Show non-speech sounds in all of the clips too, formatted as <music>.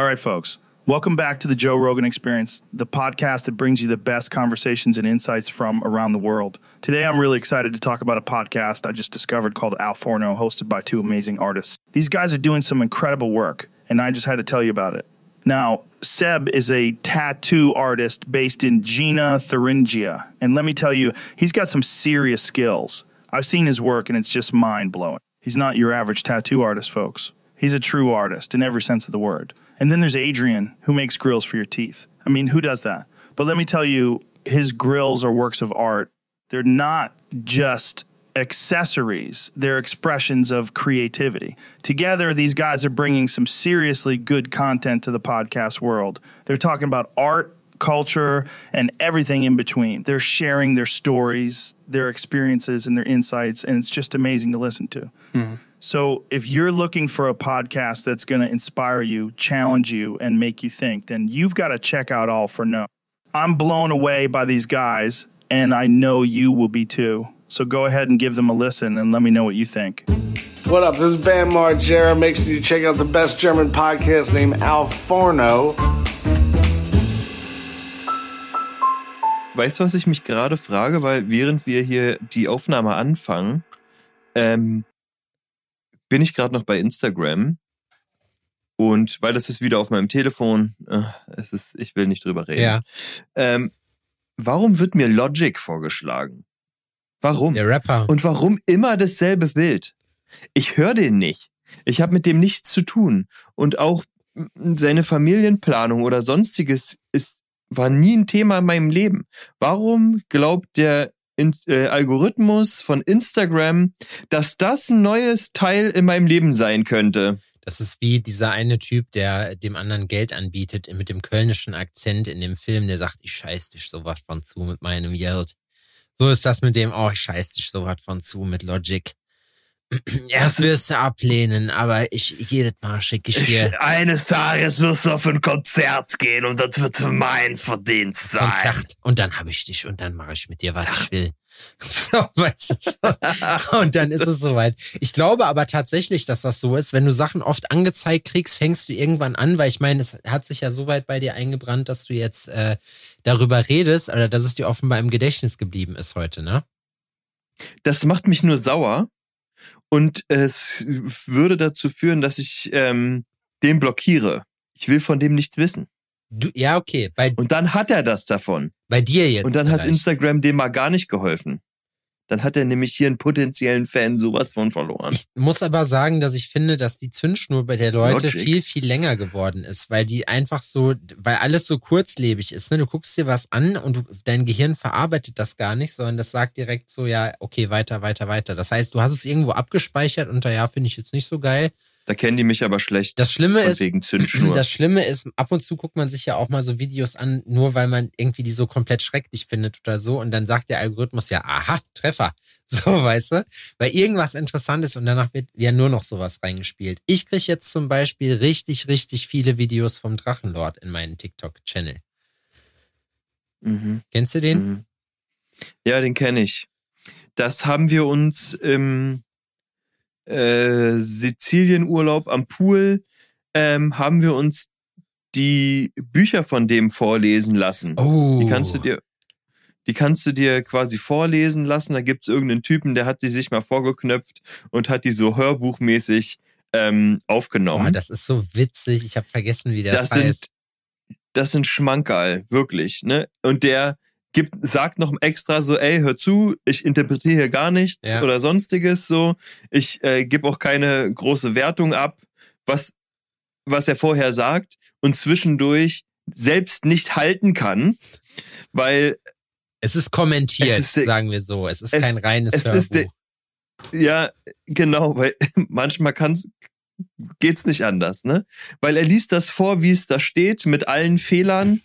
All right, folks. Welcome back to the Joe Rogan Experience, the podcast that brings you the best conversations and insights from around the world. Today, I'm really excited to talk about a podcast I just discovered called Al Forno, hosted by two amazing artists. These guys are doing some incredible work, and I just had to tell you about it. Now, Seb is a tattoo artist based in Gina, Thuringia. And let me tell you, he's got some serious skills. I've seen his work, and it's just mind blowing. He's not your average tattoo artist, folks. He's a true artist in every sense of the word. And then there's Adrian, who makes grills for your teeth. I mean, who does that? But let me tell you, his grills are works of art. They're not just accessories, they're expressions of creativity. Together, these guys are bringing some seriously good content to the podcast world. They're talking about art, culture, and everything in between. They're sharing their stories, their experiences, and their insights, and it's just amazing to listen to. Mm-hmm. So, if you're looking for a podcast that's going to inspire you, challenge you, and make you think, then you've got to check out All for No. I'm blown away by these guys, and I know you will be too. So, go ahead and give them a listen and let me know what you think. What up? This is Bam Margera. Make sure you check out the best German podcast named Al Forno. Weißt du, was ich mich gerade frage? Weil während wir hier die Aufnahme anfangen, ähm, bin ich gerade noch bei Instagram. Und weil das ist wieder auf meinem Telefon, äh, es ist, ich will nicht drüber reden. Ja, Ähm, warum wird mir Logic vorgeschlagen? Warum? der Rapper. Und warum immer dasselbe Bild? Ich höre den nicht. Ich habe mit dem nichts zu tun. Und auch seine Familienplanung oder sonstiges ist, war nie ein Thema in meinem Leben. Warum glaubt der In äh, Algorithmus von Instagram, dass das ein neues Teil in meinem Leben sein könnte? Das ist wie dieser eine Typ, der dem anderen Geld anbietet, mit dem kölnischen Akzent in dem Film, der sagt, ich scheiß dich sowas von zu mit meinem Geld. So ist das mit dem, oh, ich scheiß dich sowas von zu mit Logic. Erst wirst du ablehnen, aber ich, jedes Mal schicke ich dir <laughs> Eines Tages wirst du auf ein Konzert gehen und das wird mein Verdienst Konzert und dann habe ich dich und dann mache ich mit dir, was ich will. <laughs> So, weißt du, so. Und dann ist es soweit. Ich glaube aber tatsächlich, dass das so ist. Wenn du Sachen oft angezeigt kriegst, fängst du irgendwann an, weil ich meine, es hat sich ja so weit bei dir eingebrannt, dass du jetzt äh, darüber redest, oder dass es dir offenbar im Gedächtnis geblieben ist heute, ne? das macht mich nur sauer und es würde dazu führen, dass ich ähm, den blockiere. Ich will von dem nichts wissen. Du, ja, okay. Bei, Und dann hat er das davon. bei dir jetzt. Und dann hat vielleicht. Instagram dem mal gar nicht geholfen. Dann hat er nämlich hier einen potenziellen Fan sowas von verloren. Ich muss aber sagen, dass ich finde, dass die Zündschnur bei der Leute Logic. viel, viel länger geworden ist, weil die einfach so, weil alles so kurzlebig ist. Ne? Du guckst dir was an und du, dein Gehirn verarbeitet das gar nicht, sondern das sagt direkt so, ja, okay, weiter, weiter, weiter. Das heißt, du hast es irgendwo abgespeichert unter, ja, finde ich jetzt nicht so geil. Da kennen die mich aber schlecht. Das Schlimme ist, wegen <clears throat> Zündschnur. das Schlimme ist, ab und zu guckt man sich ja auch mal so Videos an, nur weil man irgendwie die so komplett schrecklich findet oder so. Und dann sagt der Algorithmus ja, aha, Treffer. <laughs> So, weißt du? Weil irgendwas interessant ist und danach wird ja nur noch sowas reingespielt. Ich krieg jetzt zum Beispiel richtig, richtig viele Videos vom Drachenlord in meinen TikTok-Channel. mhm. Kennst du den? Mhm. Ja, den kenne ich. Das haben wir uns im äh, Sizilienurlaub am Pool, ähm, haben wir uns die Bücher von dem vorlesen lassen. Oh. Die kannst du dir, die kannst du dir quasi vorlesen lassen. Da gibt's irgendeinen Typen, der hat die sich mal vorgeknöpft und hat die so hörbuchmäßig ähm, aufgenommen. Oh, das ist so witzig. Ich habe vergessen, wie das, das sind, heißt. das sind Schmankerl, wirklich, ne? Und der gibt, sagt noch extra so, ey, hör zu, ich interpretiere hier gar nichts Ja. oder sonstiges so. Ich äh, gebe auch keine große Wertung ab, was, was er vorher sagt und zwischendurch selbst nicht halten kann, weil Es ist kommentiert, Es ist- sagen wir so. Es ist es- kein reines es Hörbuch. der- Ja, genau, weil <laughs> manchmal kann's, geht's nicht anders, ne? Weil er liest das vor, wie es da steht, mit allen Fehlern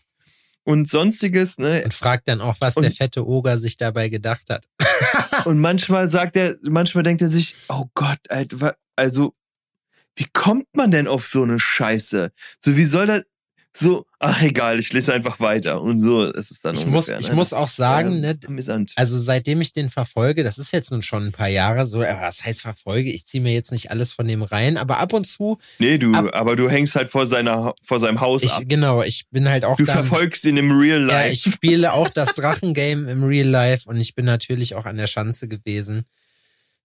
und sonstiges, ne? und fragt dann auch, was Und- der fette Oger sich dabei gedacht hat. <laughs> Und manchmal sagt er, manchmal denkt er sich, oh Gott, Alter, also, wie kommt man denn auf so eine Scheiße? So, wie soll das, so, ach egal, ich lese einfach weiter. Und so ist es dann Ich ungefähr, muss- ich ne? muss Das auch sagen, äh, ne, amüsant. Also seitdem ich den verfolge, das ist jetzt nun schon ein paar Jahre so, aber was heißt verfolge? Ich ziehe mir jetzt nicht alles von dem rein, aber ab und zu, Nee, du, ab- aber du hängst halt vor seiner, vor seinem Haus ich, ab. genau, ich bin halt auch Du dann, verfolgst ihn im Real ja, Life. ich spiele auch das Drachengame im Real Life und ich bin natürlich auch an der Schanze gewesen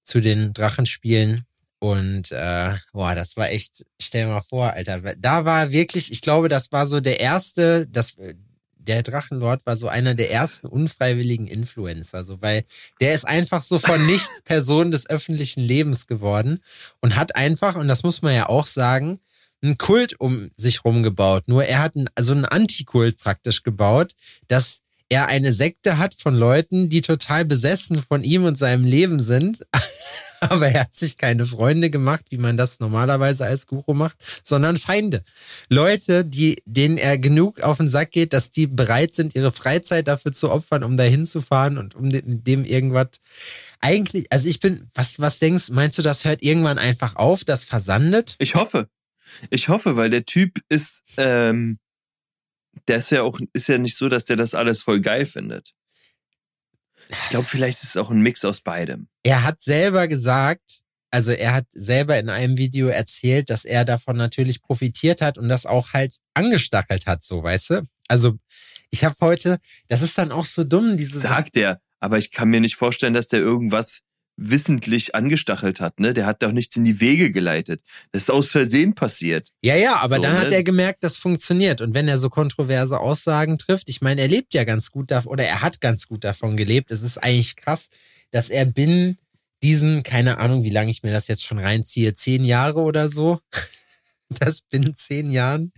zu den Drachenspielen. Und äh, boah, das war echt, stell dir mal vor, Alter, da war wirklich, ich glaube, das war so der erste, das der Drachenlord war so einer der ersten unfreiwilligen Influencer, so weil der ist einfach so von <laughs> nichts Person des öffentlichen Lebens geworden und hat einfach, und das muss man ja auch sagen, einen Kult um sich rumgebaut. Nur er hat einen, also einen Antikult praktisch gebaut, dass er eine Sekte hat von Leuten, die total besessen von ihm und seinem Leben sind. <laughs> Aber er hat sich keine Freunde gemacht, wie man das normalerweise als Guru macht, sondern Feinde. Leute, die, denen er genug auf den Sack geht, dass die bereit sind, ihre Freizeit dafür zu opfern, um da hinzufahren und um dem, dem irgendwas. Eigentlich, also ich bin, was, was denkst, meinst du, das hört irgendwann einfach auf, das versandet? Ich hoffe. Ich hoffe, weil der Typ ist, ähm, der ist ja auch, ist ja nicht so, dass der das alles voll geil findet. Ich glaube, vielleicht ist es auch ein Mix aus beidem. er hat selber gesagt, also er hat selber in einem Video erzählt, dass er davon natürlich profitiert hat und das auch halt angestachelt hat, so, weißt du? Also ich habe heute, das ist dann auch so dumm, diese Sagt er. Aber ich kann mir nicht vorstellen, dass der irgendwas wissentlich angestachelt hat, ne? Der hat doch nichts in die Wege geleitet. Das ist aus Versehen passiert. Ja, ja, aber So, dann hat ne? er gemerkt, das funktioniert. Und wenn er so kontroverse Aussagen trifft, ich meine, er lebt ja ganz gut davon, oder er hat ganz gut davon gelebt. Es ist eigentlich krass, dass er binnen diesen, keine Ahnung, wie lange ich mir das jetzt schon reinziehe, zehn Jahre oder so, <laughs> das binnen zehn Jahren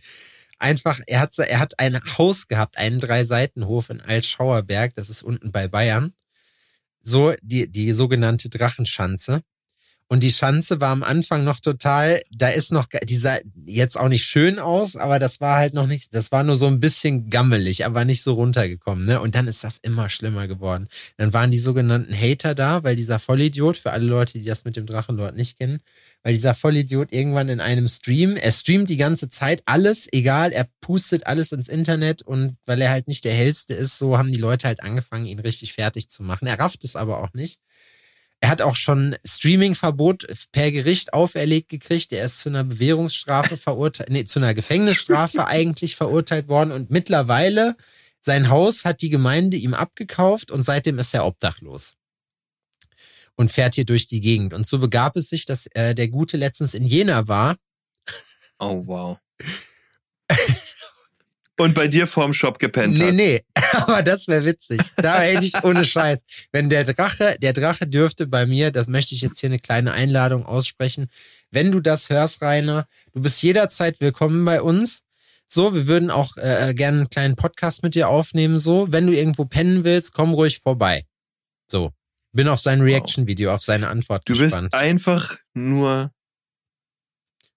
einfach, er hat, er hat ein Haus gehabt, einen Drei-Seitenhof in Altschauerberg, das ist unten bei Bayern. So, die, die sogenannte Drachenschanze. Und die Schanze war am Anfang noch total, da ist noch, die sah jetzt auch nicht schön aus, aber das war halt noch nicht, das war nur so ein bisschen gammelig, aber nicht so runtergekommen, ne? Und dann ist das immer schlimmer geworden. Dann waren die sogenannten Hater da, weil dieser Vollidiot, für alle Leute, die das mit dem Drachenlord nicht kennen, weil dieser Vollidiot irgendwann in einem Stream, er streamt die ganze Zeit alles, egal, er pustet alles ins Internet und weil er halt nicht der hellste ist, so haben die Leute halt angefangen, ihn richtig fertig zu machen. Er rafft es aber auch nicht. Er hat auch schon Streaming-Verbot per Gericht auferlegt gekriegt. Er ist zu einer Bewährungsstrafe <laughs> verurteilt, nee, zu einer Gefängnisstrafe <laughs> eigentlich verurteilt worden. Und mittlerweile, sein Haus hat die Gemeinde ihm abgekauft und seitdem ist er obdachlos. Und fährt hier durch die Gegend. Und so begab es sich, dass äh, der Gute letztens in Jena war. Oh, wow. <laughs> Und bei dir vorm Shop gepennt Nee, hat. nee, <laughs> aber das wäre witzig. Da hätte ich ohne Scheiß. Wenn der Drache, der Drache dürfte bei mir, das möchte ich jetzt hier eine kleine Einladung aussprechen. Wenn du das hörst, Rainer, du bist jederzeit willkommen bei uns. So, wir würden auch äh, gerne einen kleinen Podcast mit dir aufnehmen. So, wenn du irgendwo pennen willst, komm ruhig vorbei. So, bin auf sein Reaction-Video, auf seine Antwort Du gespannt. bist einfach nur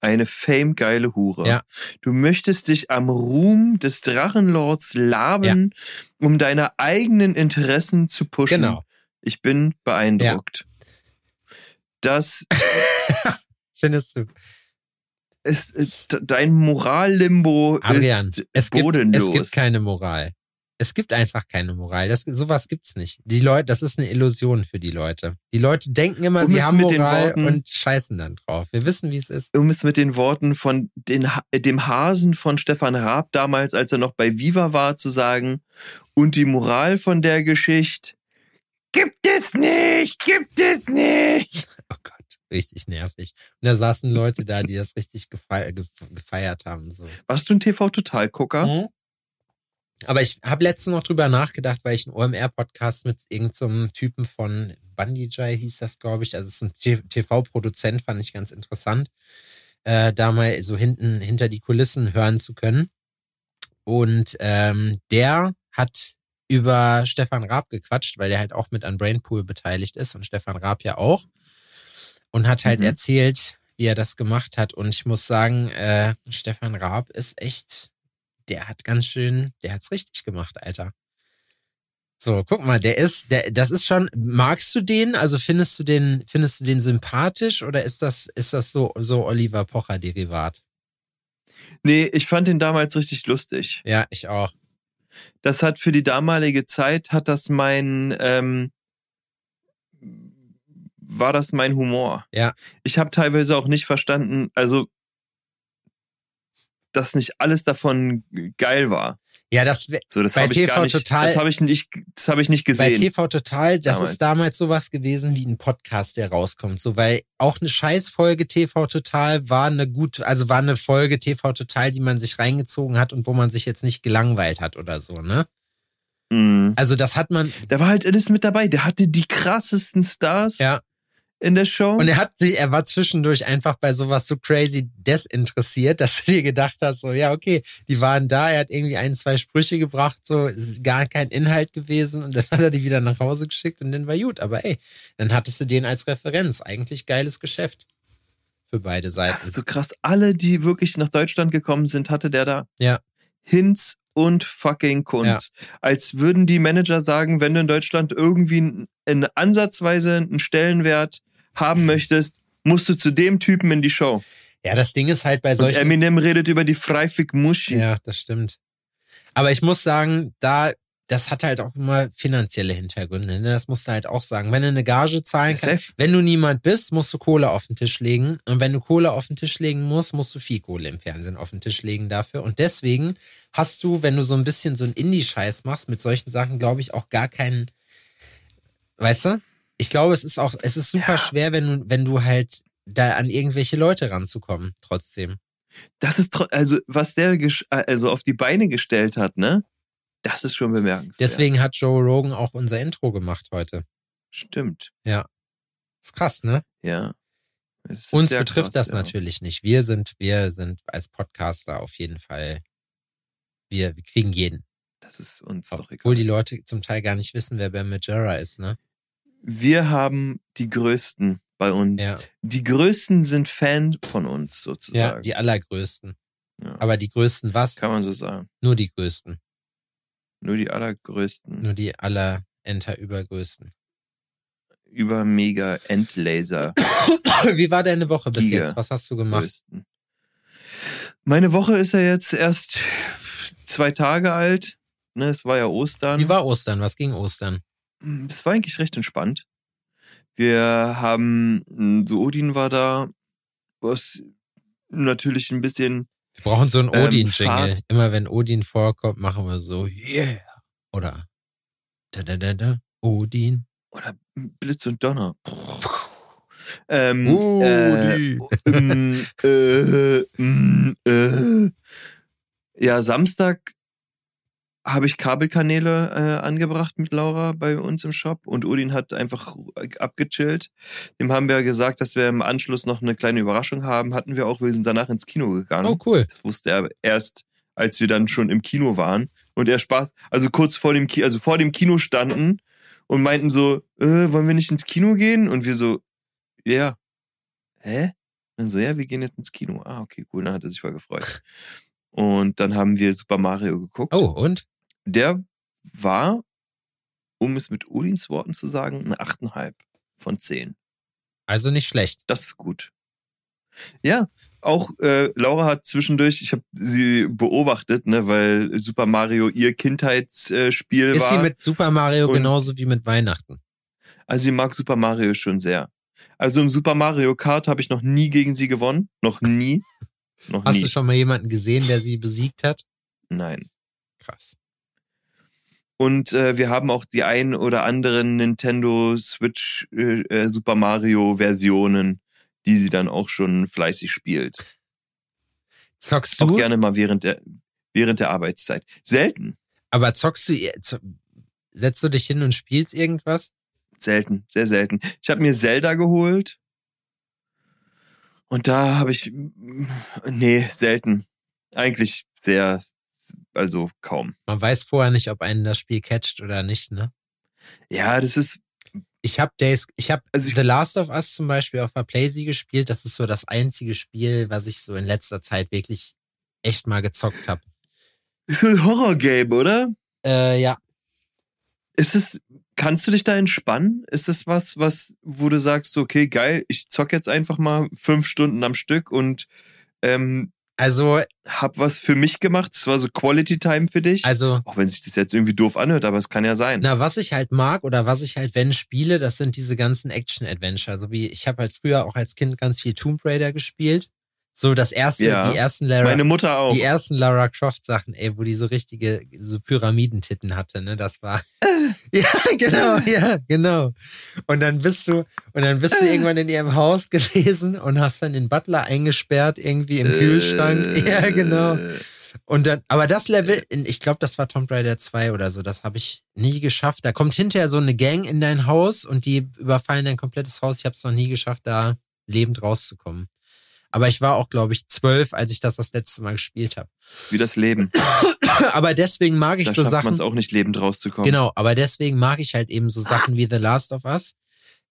eine famegeile Hure. Ja. Du möchtest dich am Ruhm des Drachenlords laben, um deine eigenen Interessen zu pushen. Genau. Ich bin beeindruckt. Das <laughs> Findest du? ist äh, dein Morallimbo Adrian, ist es gibt, bodenlos. es gibt keine Moral. Es gibt einfach keine Moral. Das, sowas gibt's nicht. Die Leute, das ist eine Illusion für die Leute. Die Leute denken immer, Um sie haben Moral Worten- und scheißen dann drauf. Wir wissen, wie es ist. um es mit den Worten von den, dem Hasen von Stefan Raab damals, als er noch bei Viva war, zu sagen, und die Moral von der Geschichte, gibt es nicht, gibt es nicht. <laughs> Oh Gott, richtig nervig. Und da saßen Leute da, die das richtig gefeiert, gefeiert haben. So. Warst du ein TV-Total-Gucker? Mhm. Aber ich habe letztens noch drüber nachgedacht, weil ich einen OMR-Podcast mit irgendeinem Typen von Bandijay hieß das, glaube ich. Also es ist ein TV-Produzent, fand ich ganz interessant, äh, da mal so hinten hinter die Kulissen hören zu können. Und ähm, der hat über Stefan Raab gequatscht, weil der halt auch mit an Brainpool beteiligt ist und Stefan Raab ja auch. Und hat halt Mhm. erzählt, wie er das gemacht hat. Und ich muss sagen, äh, Stefan Raab ist echt der hat ganz schön, der hat's richtig gemacht, Alter. So, guck mal, der ist, der, das ist schon, magst du den? Also findest du den, findest du den sympathisch oder ist das, ist das so, so Oliver Pocher Derivat? Nee, ich fand den damals richtig lustig. Ja, ich auch. Das hat für die damalige Zeit, hat das mein, ähm, war das mein Humor. Ja. Ich habe teilweise auch nicht verstanden, also, dass nicht alles davon geil war. Ja, das So, das Bei habe ich gar TV nicht, Total- das habe ich nicht, das habe ich nicht bei gesehen. TV Total, das Damals. ist damals sowas gewesen wie ein Podcast, der rauskommt. So, weil auch eine Scheißfolge TV Total war eine gut, also war eine Folge TV Total, die man sich reingezogen hat und wo man sich jetzt nicht gelangweilt hat oder so, ne? Mhm. Also das hat man, Da war halt alles mit dabei. Der hatte die krassesten Stars ja. In der Show. Und er hat sie, er war zwischendurch einfach bei sowas so crazy desinteressiert, <laughs> dass du dir gedacht hast, so, ja, okay, die waren da, er hat irgendwie ein, zwei Sprüche gebracht, so, es ist gar kein Inhalt gewesen und dann <laughs> hat er die wieder nach Hause geschickt und dann war gut. Aber ey, dann hattest du den als Referenz. Eigentlich geiles Geschäft. Für beide das Seiten. ist so krass. Alle, die wirklich nach Deutschland gekommen sind, hatte der da. Ja. Hinz und fucking Kunz. Als würden die Manager sagen, wenn du in Deutschland irgendwie in, in ansatzweise einen Stellenwert haben möchtest, musst du zu dem Typen in die Show. Ja, das Ding ist halt bei Und solchen. Eminem redet über die Freifig Muschi. Ja, das stimmt. Aber ich muss sagen, da, das hat halt auch immer finanzielle Hintergründe. Ne? Das musst du halt auch sagen. Wenn du eine Gage zahlen kannst, wenn du niemand bist, musst du Kohle auf den Tisch legen. Und wenn du Kohle auf den Tisch legen musst, musst du viel Kohle im Fernsehen auf den Tisch legen dafür. Und deswegen hast du, wenn du so ein bisschen so einen Indie-Scheiß machst, mit solchen Sachen, glaube ich, auch gar keinen, weißt du? Ich glaube, es ist auch, es ist super Ja. schwer, wenn du, wenn du halt da an irgendwelche Leute ranzukommen, trotzdem. Das ist also was der gesch- also auf die Beine gestellt hat, ne? Das ist schon bemerkenswert. Deswegen hat Joe Rogan auch unser Intro gemacht heute. stimmt. Ist krass, ne? Ja. Uns betrifft krass, das ja. natürlich nicht. Wir sind, wir sind als Podcaster auf jeden Fall, wir, wir kriegen jeden. Das ist uns doch egal. Obwohl die Leute zum Teil gar nicht wissen, wer Ben Majera ist, ne? Wir haben die Größten bei uns. Ja, Die Größten sind Fan von uns ja sozusagen. die allergrößten. Ja. Aber die größten was? Kann man so sagen. Nur die größten. Nur die allergrößten. Nur die aller Enter übergrößten. Über mega Endlaser <coughs> Wie war deine Woche bis Giga. jetzt? Was hast du gemacht? größten. Meine Woche ist ja jetzt erst zwei Tage alt. Ne, es war ja Ostern. Wie war Ostern? Was ging Ostern? Es war eigentlich recht entspannt. Wir haben, so Odin war da, was natürlich ein bisschen, Wir brauchen so einen Ähm, Odin-Jingle. Immer wenn Odin vorkommt, machen wir so, yeah. Oder da da da da, Odin. oder Blitz und Donner. Ähm, äh, ähm, äh, ähm, äh. Ja, Samstag habe ich Kabelkanäle äh, angebracht mit Laura bei uns im Shop und Odin hat einfach abgechillt. Dem haben wir gesagt, dass wir im Anschluss noch eine kleine Überraschung haben. Hatten wir auch, wir sind danach ins Kino gegangen. Oh, cool. Das wusste er erst, als wir dann schon im Kino waren. Und er Spaß, also kurz vor dem, Ki also vor dem Kino standen und meinten so, äh, wollen wir nicht ins Kino gehen? Und wir so, ja. Hä? Dann so, ja, wir gehen jetzt ins Kino. Ah, okay, cool. Dann hat er sich voll gefreut. Und dann haben wir Super Mario geguckt. Oh, und? Der war, um es mit Odins Worten zu sagen, eine 8,5 von 10. Also nicht schlecht. Das ist gut. Ja, auch äh, Laura hat zwischendurch, ich habe sie beobachtet, ne, weil Super Mario ihr Kindheitsspiel Ist war. sie mit Super Mario genauso wie mit Weihnachten? also sie mag Super Mario schon sehr. Also im Super Mario Kart habe ich noch nie gegen sie gewonnen. Noch nie. Noch Hast nie. du schon mal jemanden gesehen, der sie besiegt hat? Nein. Krass. Und äh, wir haben auch die ein oder anderen Nintendo Switch äh, äh, Super Mario Versionen, die sie dann auch schon fleißig spielt. Zockst Auch du? gerne mal während der während der Arbeitszeit. Selten, Aber zockst du, setzt du dich hin und spielst irgendwas? selten, sehr selten. Ich habe mir Zelda geholt. Und da habe ich nee, selten. Eigentlich sehr also kaum. Man weiß vorher nicht, ob einen das Spiel catcht oder nicht, ne? Ja, das ist Ich habe Days, ich habe Also ich- The Last of Us zum Beispiel auf der Playsee gespielt. Das ist so das einzige Spiel, was ich so in letzter Zeit wirklich echt mal gezockt habe. ist ein Horror-Game, oder? Äh, ja, Ist es, kannst du dich da entspannen? Ist das was, was, wo du sagst, okay, geil, ich zock jetzt einfach mal fünf Stunden am Stück und ähm, Also, hab was für mich gemacht. Es war so Quality Time für dich. also, Auch wenn sich das jetzt irgendwie doof anhört, aber es kann ja sein. na, was ich halt mag oder was ich halt, wenn spiele, das sind diese ganzen Action-Adventure. So wie, ich habe halt früher auch als Kind ganz viel Tomb Raider gespielt. So das erste, Ja. die ersten Lara, Meine Mutter auch. die ersten Lara Croft Sachen, ey, wo die so richtige, so Pyramidentitten hatte, ne, das war, <laughs> ja, genau, ja, genau. Und dann bist du, und dann bist du irgendwann in ihrem Haus <laughs> gewesen und hast dann den Butler eingesperrt irgendwie im Kühlschrank. Äh, <laughs> Ja, genau. Und dann, aber das Level, in- ich glaube, das war Tomb Raider 2 oder so, das habe ich nie geschafft. Da kommt hinterher so eine Gang in dein Haus und die überfallen dein komplettes Haus. Ich habe es noch nie geschafft, da lebend rauszukommen. Aber ich war auch, glaube ich, zwölf, als ich das das letzte Mal gespielt habe. Wie das Leben. <coughs> aber deswegen mag ich Da so schafft man Sachen. es auch nicht lebend rauszukommen. Genau, aber deswegen mag ich halt eben so Sachen wie The Last of Us.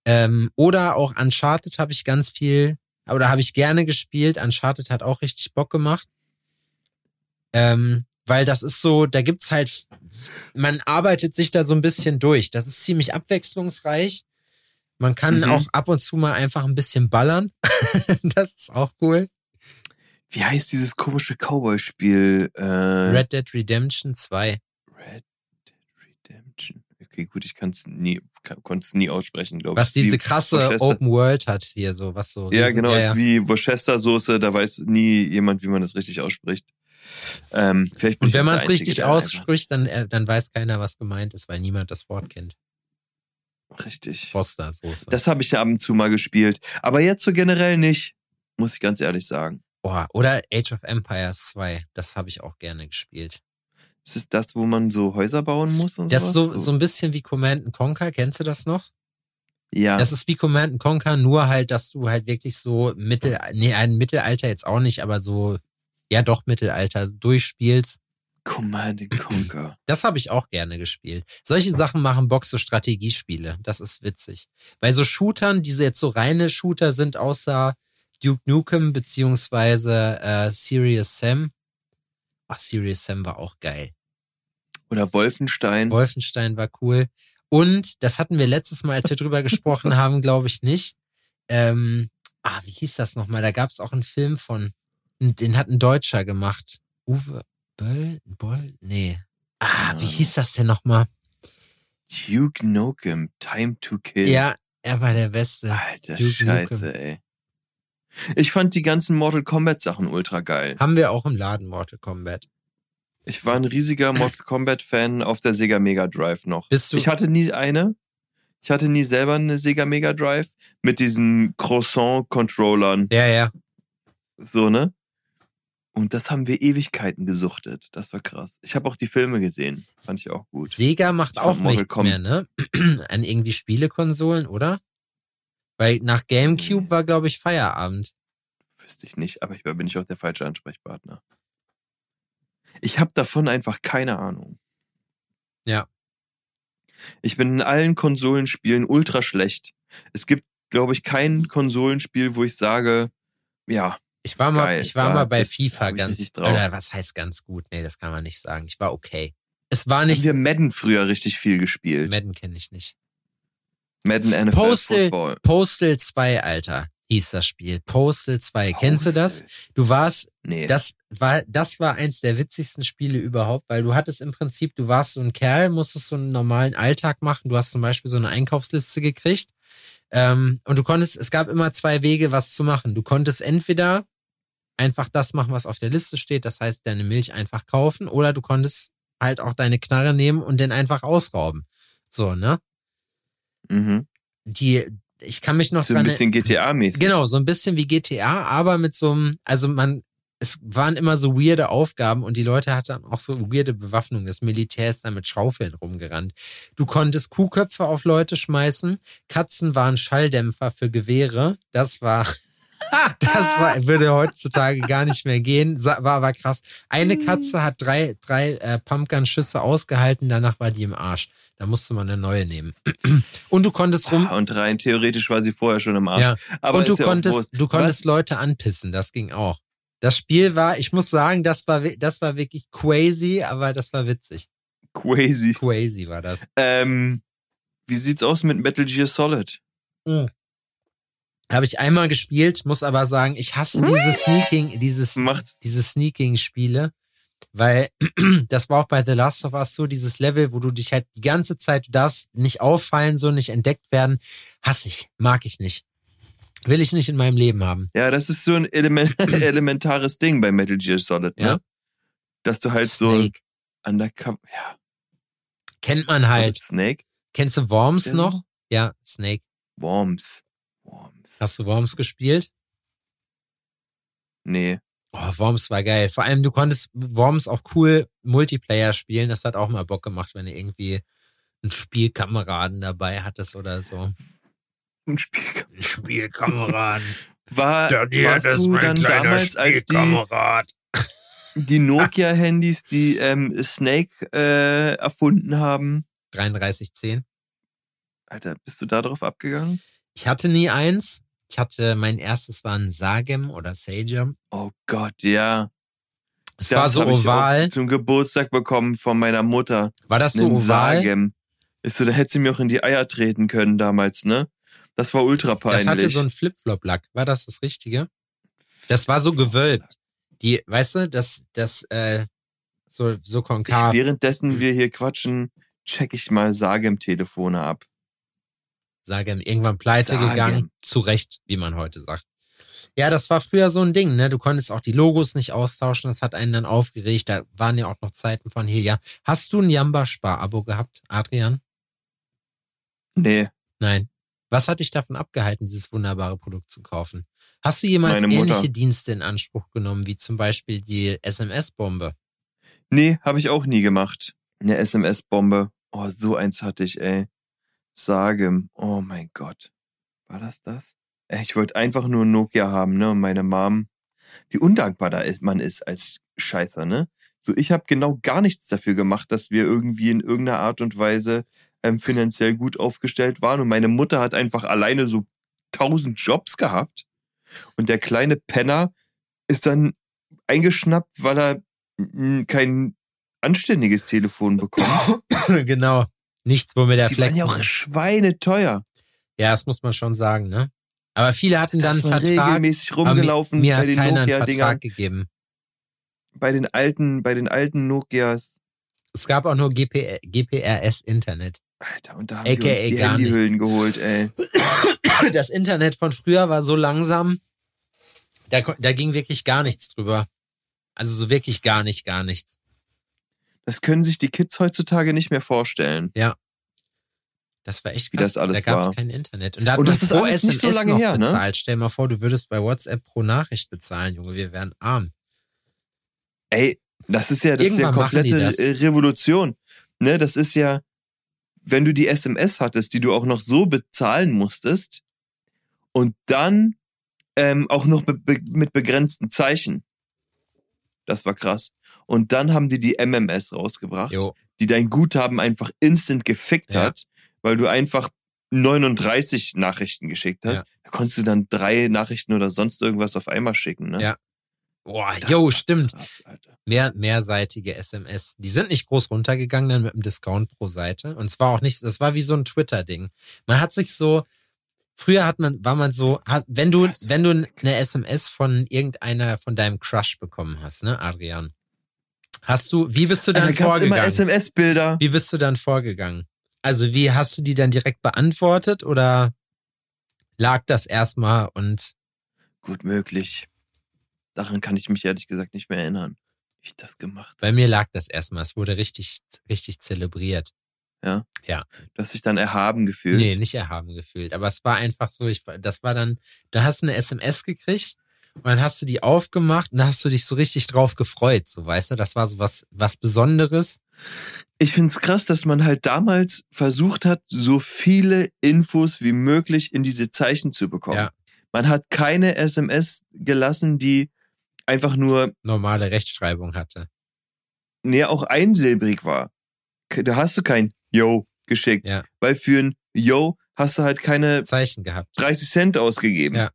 Ähm, oder auch Uncharted habe ich ganz viel, oder habe ich gerne gespielt. Uncharted hat auch richtig Bock gemacht. Ähm, weil das ist so, da gibt's halt, man arbeitet sich da so ein bisschen durch. Das ist ziemlich abwechslungsreich. Man kann Mhm. auch ab und zu mal einfach ein bisschen ballern. <laughs> das ist auch cool. Wie heißt dieses komische Cowboy-Spiel? Äh, Red Dead Redemption 2. Red Dead Redemption. Okay, gut, ich kann es nie, konnte es nie aussprechen, glaube ich. Was diese krasse Worcester- Open World hat hier, so was so. Ja, riesen- genau, ja, ist ja. wie Worcester-Soße, da weiß nie jemand, wie man das richtig ausspricht. Ähm, Und wenn man es richtig ausspricht, dann, äh, dann weiß keiner, was gemeint ist, weil niemand das Wort kennt. Richtig. Foster-Soße. Das habe ich ja ab und zu mal gespielt. Aber jetzt so generell nicht, muss ich ganz ehrlich sagen. Boah, oder Age of Empires 2. Das habe ich auch gerne gespielt. Ist es das, wo man so Häuser bauen muss und Das ist so, so ein bisschen wie Command Conquer. Kennst du das noch? Ja. Das ist wie Command Conquer, nur halt, dass du halt wirklich so Mittel, nee, ein Mittelalter jetzt auch nicht, aber so, ja doch Mittelalter durchspielst. Command and Conquer. <clears throat> Das habe ich auch gerne gespielt. Solche Sachen machen Bock, so Strategiespiele. Das ist witzig. Bei so Shootern, diese jetzt so reine Shooter sind, außer Duke Nukem beziehungsweise äh, Serious Sam. Ach, Serious Sam war auch geil. Oder Wolfenstein. Wolfenstein war cool. Und das hatten wir letztes Mal, als wir drüber <laughs> gesprochen haben, glaube ich nicht. Ähm, ah, wie hieß das nochmal? Da gab es auch einen Film von, den hat ein Deutscher gemacht. Uwe Böll? Boll? Nee. Ah, wie Ja. hieß das denn nochmal? Duke Nukem, Time to Kill. Ja, er war der Beste. Alter Duke Scheiße, Nukem. ey. Ich fand die ganzen Mortal Kombat Sachen ultra geil. Haben wir auch im Laden Mortal Kombat. Ich war ein riesiger Mortal <clears throat> Kombat Fan auf der Sega Mega Drive noch. Bist du? Ich hatte nie eine. Ich hatte nie selber eine Sega Mega Drive mit diesen Croissant Controllern, ja, ja. so, ne? Und das haben wir Ewigkeiten gesuchtet. Das war krass. Ich habe auch die Filme gesehen. Fand ich auch gut. Sega macht auch nichts Kombat- mehr, ne? <clears throat> An irgendwie Spielekonsolen, oder? Weil nach GameCube Nee. war, glaube ich, Feierabend. Wüsste ich nicht, aber ich bin ich auch der falsche Ansprechpartner. Ich habe davon einfach keine Ahnung. Ja. Ich bin in allen Konsolenspielen ultra schlecht. Es gibt, glaube ich, kein Konsolenspiel, wo ich sage, ja, Ich war mal, Geil, ich war mal bei FIFA ganz, oder was heißt ganz gut? Nee, das kann man nicht sagen. Ich war okay. Es war haben nicht, wir Madden früher richtig viel gespielt. Madden kenne ich nicht. Madden NFL Postal, Football. Postal 2, Alter, hieß das Spiel. Postal 2. Kennst du das? Postal. Du warst, Nee. das war, das war eins der witzigsten Spiele überhaupt, weil du hattest im Prinzip, du warst so ein Kerl, musstest so einen normalen Alltag machen. Du hast zum Beispiel so eine Einkaufsliste gekriegt. Ähm, und du konntest, es gab immer zwei Wege, was zu machen. Du konntest entweder einfach das machen, was auf der Liste steht, das heißt, deine Milch einfach kaufen, oder du konntest halt auch deine Knarre nehmen und den einfach ausrauben. So, ne? mhm. Die, ich kann mich noch so ein bisschen GTA-mäßig. Genau, so ein bisschen wie GTA, aber mit so einem, also man, es waren immer so weirde Aufgaben und die Leute hatten auch so weirde Bewaffnung. Das Militär ist da mit Schaufeln rumgerannt. Du konntest Kuhköpfe auf Leute schmeißen. Katzen waren Schalldämpfer für Gewehre. Das war, <laughs> das war, würde heutzutage gar nicht mehr gehen. War aber krass. Eine Katze hat drei, drei äh, Pumpgun-Schüsse ausgehalten, danach war die im Arsch. Da musste man eine neue nehmen. <clears throat> Und du konntest rum, Ah, Und rein theoretisch war sie vorher schon im Arsch. ja, Aber und du ja konntest, du konntest Leute anpissen, das ging auch. Das Spiel war, ich muss sagen, das war, das war wirklich crazy, aber das war witzig. Was? Crazy. Crazy war das. Ähm, wie sieht's aus mit Metal Gear Solid? Mhm. Habe ich einmal gespielt, muss aber sagen, ich hasse diese Sneaking, dieses, Macht's. diese Sneaking-Spiele, weil <clears throat> das war auch bei The Last of Us so, dieses Level, wo du dich halt die ganze Zeit, du darfst nicht auffallen, so nicht entdeckt werden, hasse ich, mag ich nicht. Will ich nicht in meinem Leben haben. Ja, das ist so ein Element, <clears throat> elementares Ding bei Metal Gear Solid, ne? Ja. Dass du halt so Snake. undercover, ja, Kennt man halt. Solid Snake, Kennst du Worms noch? Ja, Snake. Worms. Worms. Hast du Worms gespielt? Nee. Oh, Worms war geil. Vor allem, du konntest Worms auch cool Multiplayer spielen. Das hat auch mal Bock gemacht, wenn du irgendwie einen Spielkameraden dabei hattest oder so. Ein Spiel. Ein Spielkameraden. <laughs> War, warst du dann damals, als die, <laughs> die Nokia-Handys, die ähm, Snake äh, erfunden haben, 3310. Alter, bist du da drauf abgegangen? Ich hatte nie eins. Ich hatte, mein erstes war ein Sagem oder Sagem. Oh Gott, ja. Es war so ich oval. Zum Geburtstag bekommen von meiner Mutter. War das so oval? Sagem. Ist so, da hätte sie mir auch in die Eier treten können damals, ne? Das war ultra peinlich. Das hatte so einen Flip-Flop-Lack. War das das Richtige? Das war so gewölbt. Die, weißt du, das, das, äh, so, so ich, konkav. währenddessen wir hier quatschen, check ich mal Sagem-Telefone ab. Sagem, irgendwann pleite Sagem. gegangen. Zu Recht, wie man heute sagt. Ja, das war früher so ein Ding, ne? Du konntest auch die Logos nicht austauschen. Das hat einen dann aufgeregt. Da waren ja auch noch Zeiten von hier, ja. Hast du ein Jamba-Spar-Abo gehabt, Adrian? Nee, Nein. Was hat dich davon abgehalten, dieses wunderbare Produkt zu kaufen? Hast du jemals ähnliche Dienste in Anspruch genommen, wie zum Beispiel die SMS-Bombe? nee, habe ich auch nie gemacht. Eine SMS-Bombe. Oh, so eins hatte ich, ey. Sagem. Oh mein Gott. War das das? Ey, ich wollte einfach nur Nokia haben, ne? Und meine Mom. Wie undankbar da ist, man ist als Scheißer, ne? So, ich habe genau gar nichts dafür gemacht, dass wir irgendwie in irgendeiner Art und Weise ähm, finanziell gut aufgestellt waren. Und meine Mutter hat einfach alleine so tausend Jobs gehabt. Und der kleine Penner ist dann eingeschnappt, weil er kein anständiges Telefon bekommt. <coughs> genau. Nichts, womit der Die waren Flex. ja auch schweineteuer. ja, das muss man schon sagen, ne? Aber viele hatten dann Da einen Vertrag. regelmäßig mir, rumgelaufen mir bei hat den keiner einen. Vertrag gegeben. Bei den alten, bei den alten Nokias. Es gab auch nur GP, GPRS Internet. Alter, und da haben AKA wir uns die Handyhüllen geholt, ey. <coughs> Das Internet von früher war so langsam, da, da ging wirklich gar nichts drüber. Also so wirklich gar nicht, gar nichts. Das können sich die Kids heutzutage nicht mehr vorstellen. Das war echt Wie krass. das alles da gab es kein Internet. Und da hat Und das ist alles nicht so SMS lange her, ne? bezahlt. Stell mal vor, du würdest bei WhatsApp pro Nachricht bezahlen, Junge. Wir wären arm. Ey, das ist ja, das ist ja komplette das. äh, Revolution. Ne, das ist ja, wenn du die SMS hattest, die du auch noch so bezahlen musstest und dann ähm, auch noch be mit begrenzten Zeichen. Das war krass. Und dann haben die die MMS rausgebracht, Jo. die dein Guthaben einfach instant gefickt Ja. hat, weil du einfach 39 Nachrichten geschickt hast. Ja. Da konntest du dann drei Nachrichten oder sonst irgendwas auf einmal schicken. Ne? Ja. Boah, jo, stimmt. Krass. Mehr, mehrseitige SMS. Die sind nicht groß runtergegangen dann mit dem Discount pro Seite. Und zwar auch nicht, das war wie so ein Twitter-Ding. Man hat sich so, früher hat man, war man so, wenn du, wenn du eine SMS von irgendeiner, von deinem Crush bekommen hast, ne, Adrian? Hast du, wie bist du Da dann gab's immer vorgegangen? SMS-Bilder. Wie bist du dann vorgegangen? Also wie hast du die dann direkt beantwortet oder lag das erstmal und Gut möglich. Daran kann ich mich ehrlich gesagt nicht mehr erinnern, wie ich das gemacht bei mir lag das erstmal. Es wurde richtig, richtig zelebriert. habe. Du hast dich dann erhaben gefühlt. Nee, nicht erhaben gefühlt. Aber es war einfach so, ich, das war dann, da hast du eine SMS gekriegt und dann hast du die aufgemacht und da hast du dich so richtig drauf gefreut, so weißt du, das war so was, was Besonderes. Ich find's krass, dass man halt damals versucht hat, so viele Infos wie möglich in diese Zeichen zu bekommen. Ja. Man hat keine SMS gelassen, die einfach nur, Normale Rechtschreibung hatte. nee, auch einsilbrig war. Da hast du kein Yo geschickt. Ja. Weil für ein Yo hast du halt keine Zeichen gehabt. 30 Cent ausgegeben. Ja.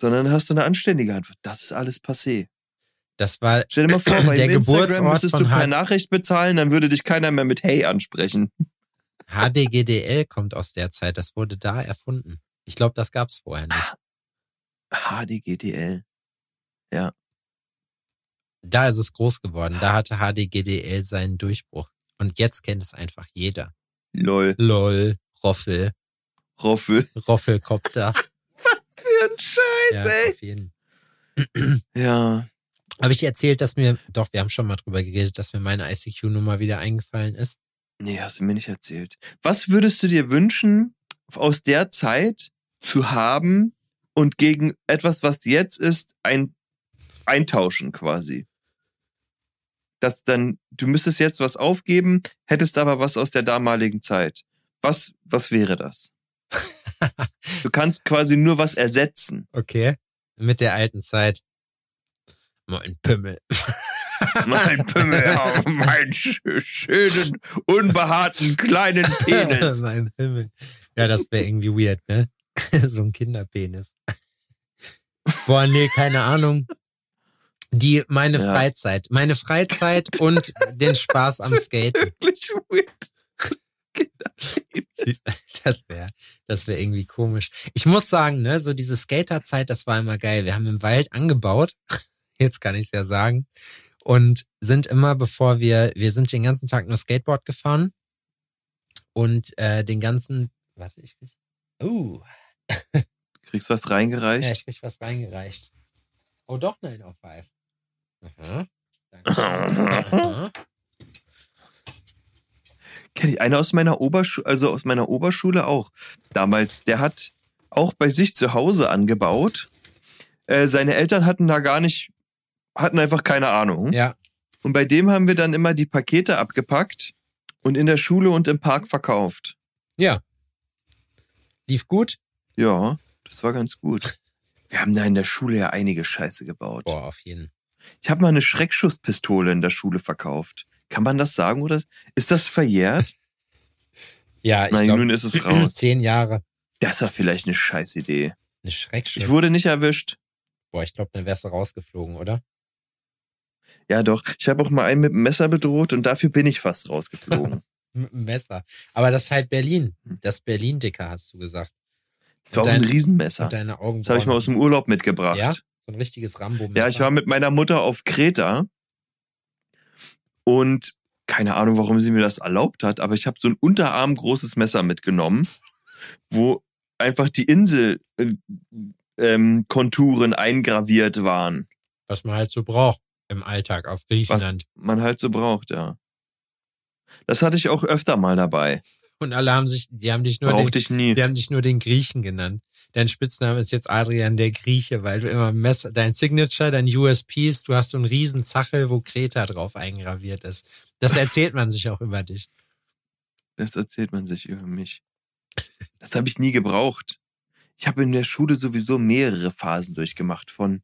Sondern hast du eine anständige Antwort. Das ist alles passé. Das war Stell dir mal vor, bei <clears throat> Der Instagram Geburtsort müsstest von du per Nachricht bezahlen, dann würde dich keiner mehr mit Hey ansprechen. HDGDL kommt aus der Zeit, das wurde da erfunden. Ich glaube, das gab's vorher nicht. HDGDL. Ja. Da ist es groß geworden. Da hatte HDGDL seinen Durchbruch. Und jetzt kennt es einfach jeder. Lol. LOL, Roffel, Roffel. Roffelkopter. <laughs> Für ein Scheiß, ja, ey. Ja. Habe ich dir erzählt, dass mir, doch, wir haben schon mal drüber geredet, dass mir meine ICQ-Nummer wieder eingefallen ist? Nee, hast du mir nicht erzählt. Was würdest du dir wünschen, aus der Zeit zu haben und gegen etwas, was jetzt ist, ein, eintauschen quasi? Dass dann, du müsstest jetzt was aufgeben, hättest aber was aus der damaligen Zeit. Was, was wäre das? <laughs> Du kannst quasi nur was ersetzen. Okay. Mit der alten Zeit. Moin Pimmel. <laughs> Mein Pimmel, oh, mein sch- schönen, unbehaarten kleinen <laughs> Penis. mein Pimmel. Ja, das wäre irgendwie weird, ne? so ein Kinderpenis. Boah, nee, keine Ahnung. Die, meine Ja. Freizeit. Meine Freizeit und den Spaß am Skaten. Wirklich weird. Das wäre, das wäre irgendwie komisch. Ich muss sagen, ne, so diese Skaterzeit, das war immer geil. Wir haben im Wald angebaut. <laughs> Jetzt kann ich es ja sagen. Und sind immer, bevor wir, wir sind den ganzen Tag nur Skateboard gefahren. Und äh, den ganzen, warte, ich krieg, uh, <laughs> Kriegst was ja, reingereicht? ich krieg was reingereicht. Oh, doch 9 auf 5. Aha. Dankeschön. <laughs> Aha. Kenn ich einer aus meiner Oberschule, also aus meiner Oberschule auch. Damals, der hat auch bei sich zu Hause angebaut. Äh, seine Eltern hatten da gar nicht, hatten einfach keine Ahnung. Ja, Und bei dem haben wir dann immer die Pakete abgepackt und in der Schule und im Park verkauft. ja. Lief gut? Ja, das war ganz gut. <laughs> Wir haben da in der Schule ja einige Scheiße gebaut. Boah, auf jeden. Ich habe mal eine Schreckschusspistole in der Schule verkauft. Kann man das sagen oder ist das verjährt? <laughs> Ja, ich Nein, glaube, nun ist es raus. <laughs> zehn Jahre. Das war vielleicht eine Scheißidee. Eine Schreckschuss. Ich wurde nicht erwischt. Boah, ich glaube, dann wärst du rausgeflogen, oder? Ja, doch. Ich habe auch mal einen mit dem Messer bedroht und dafür bin ich fast rausgeflogen. <laughs> Mit einem Messer. Aber das ist halt Berlin. Hm. Das Berlin-Dicker, hast du gesagt. Das war auch Und ein dein- Riesenmesser. Und deine. Das habe ich mal aus dem Urlaub mitgebracht. Ja? So ein richtiges Rambo-Messer. Ja, ich war mit meiner Mutter auf Kreta und keine Ahnung, warum sie mir das erlaubt hat, aber ich habe so ein unterarmgroßes Messer mitgenommen, wo einfach die Insel äh, ähm, eingraviert waren. Was man halt so braucht im Alltag auf Griechenland. Man halt so braucht, ja. Das hatte ich auch öfter mal dabei. Und alle haben sich, die haben dich nur den, ich nie. die haben dich nur den Griechen genannt. Dein Spitzname ist jetzt Adrian der Grieche, weil du immer Messer, dein Signature, dein USP ist, du hast so einen riesen Zachel, wo Kreta drauf eingraviert ist. Das erzählt man sich auch über dich. Das erzählt man sich über mich. Das habe ich nie gebraucht. Ich habe in der Schule sowieso mehrere Phasen durchgemacht. Von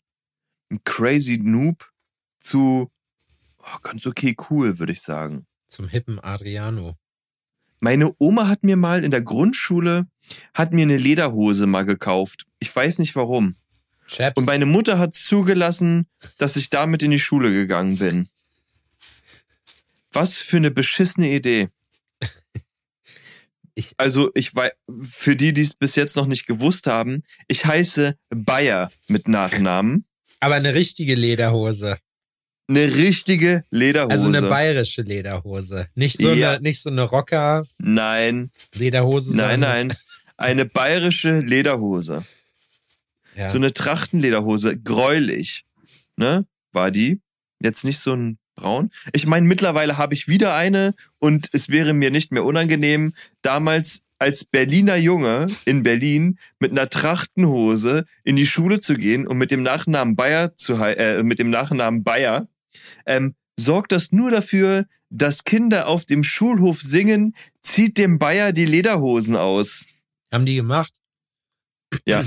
einem crazy Noob zu oh, ganz okay cool, würde ich sagen. Zum hippen Adriano. Meine Oma hat mir mal in der Grundschule, hat mir eine Lederhose mal gekauft. Ich weiß nicht warum. Chaps. Und meine Mutter hat zugelassen, dass ich damit in die Schule gegangen bin. Was für eine beschissene Idee. <laughs> Ich- also ich weiß, für die, die es bis jetzt noch nicht gewusst haben, ich heiße Bayer mit Nachnamen. Aber eine richtige Lederhose. Eine richtige Lederhose. Also eine bayerische Lederhose. Nicht so, Ja. eine, nicht so eine Rocker-Lederhose. Nein, nein, sondern- nein. Eine bayerische Lederhose. Ja. So eine Trachtenlederhose, gräulich. Ne? War die. Jetzt nicht so ein braun. Ich meine, mittlerweile habe ich wieder eine und es wäre mir nicht mehr unangenehm, damals als Berliner Junge in Berlin mit einer Trachtenhose in die Schule zu gehen und mit dem Nachnamen Bayer zu äh, mit dem Nachnamen Bayer, ähm, sorgt das nur dafür, dass Kinder auf dem Schulhof singen, zieht dem Bayer die Lederhosen aus. Haben die gemacht? Ja.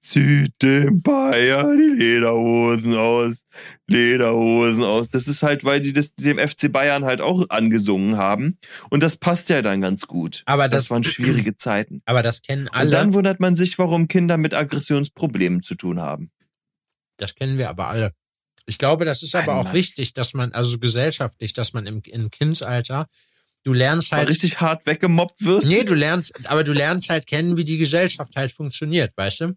Zieht dem Bayer die Lederhosen aus. Lederhosen aus. Das ist halt, weil die das dem FC Bayern halt auch angesungen haben. Und das passt ja dann ganz gut. Aber Das das, waren schwierige Zeiten. aber das kennen alle. Und dann wundert man sich, warum Kinder mit Aggressionsproblemen zu tun haben. Das kennen wir aber alle. Ich glaube, das ist aber Nein, auch Mann. wichtig, dass man, also gesellschaftlich, dass man im, im Kindsalter, du lernst halt. richtig hart weggemobbt wird. Nee, du lernst, aber du lernst halt kennen, wie die Gesellschaft halt funktioniert, weißt du?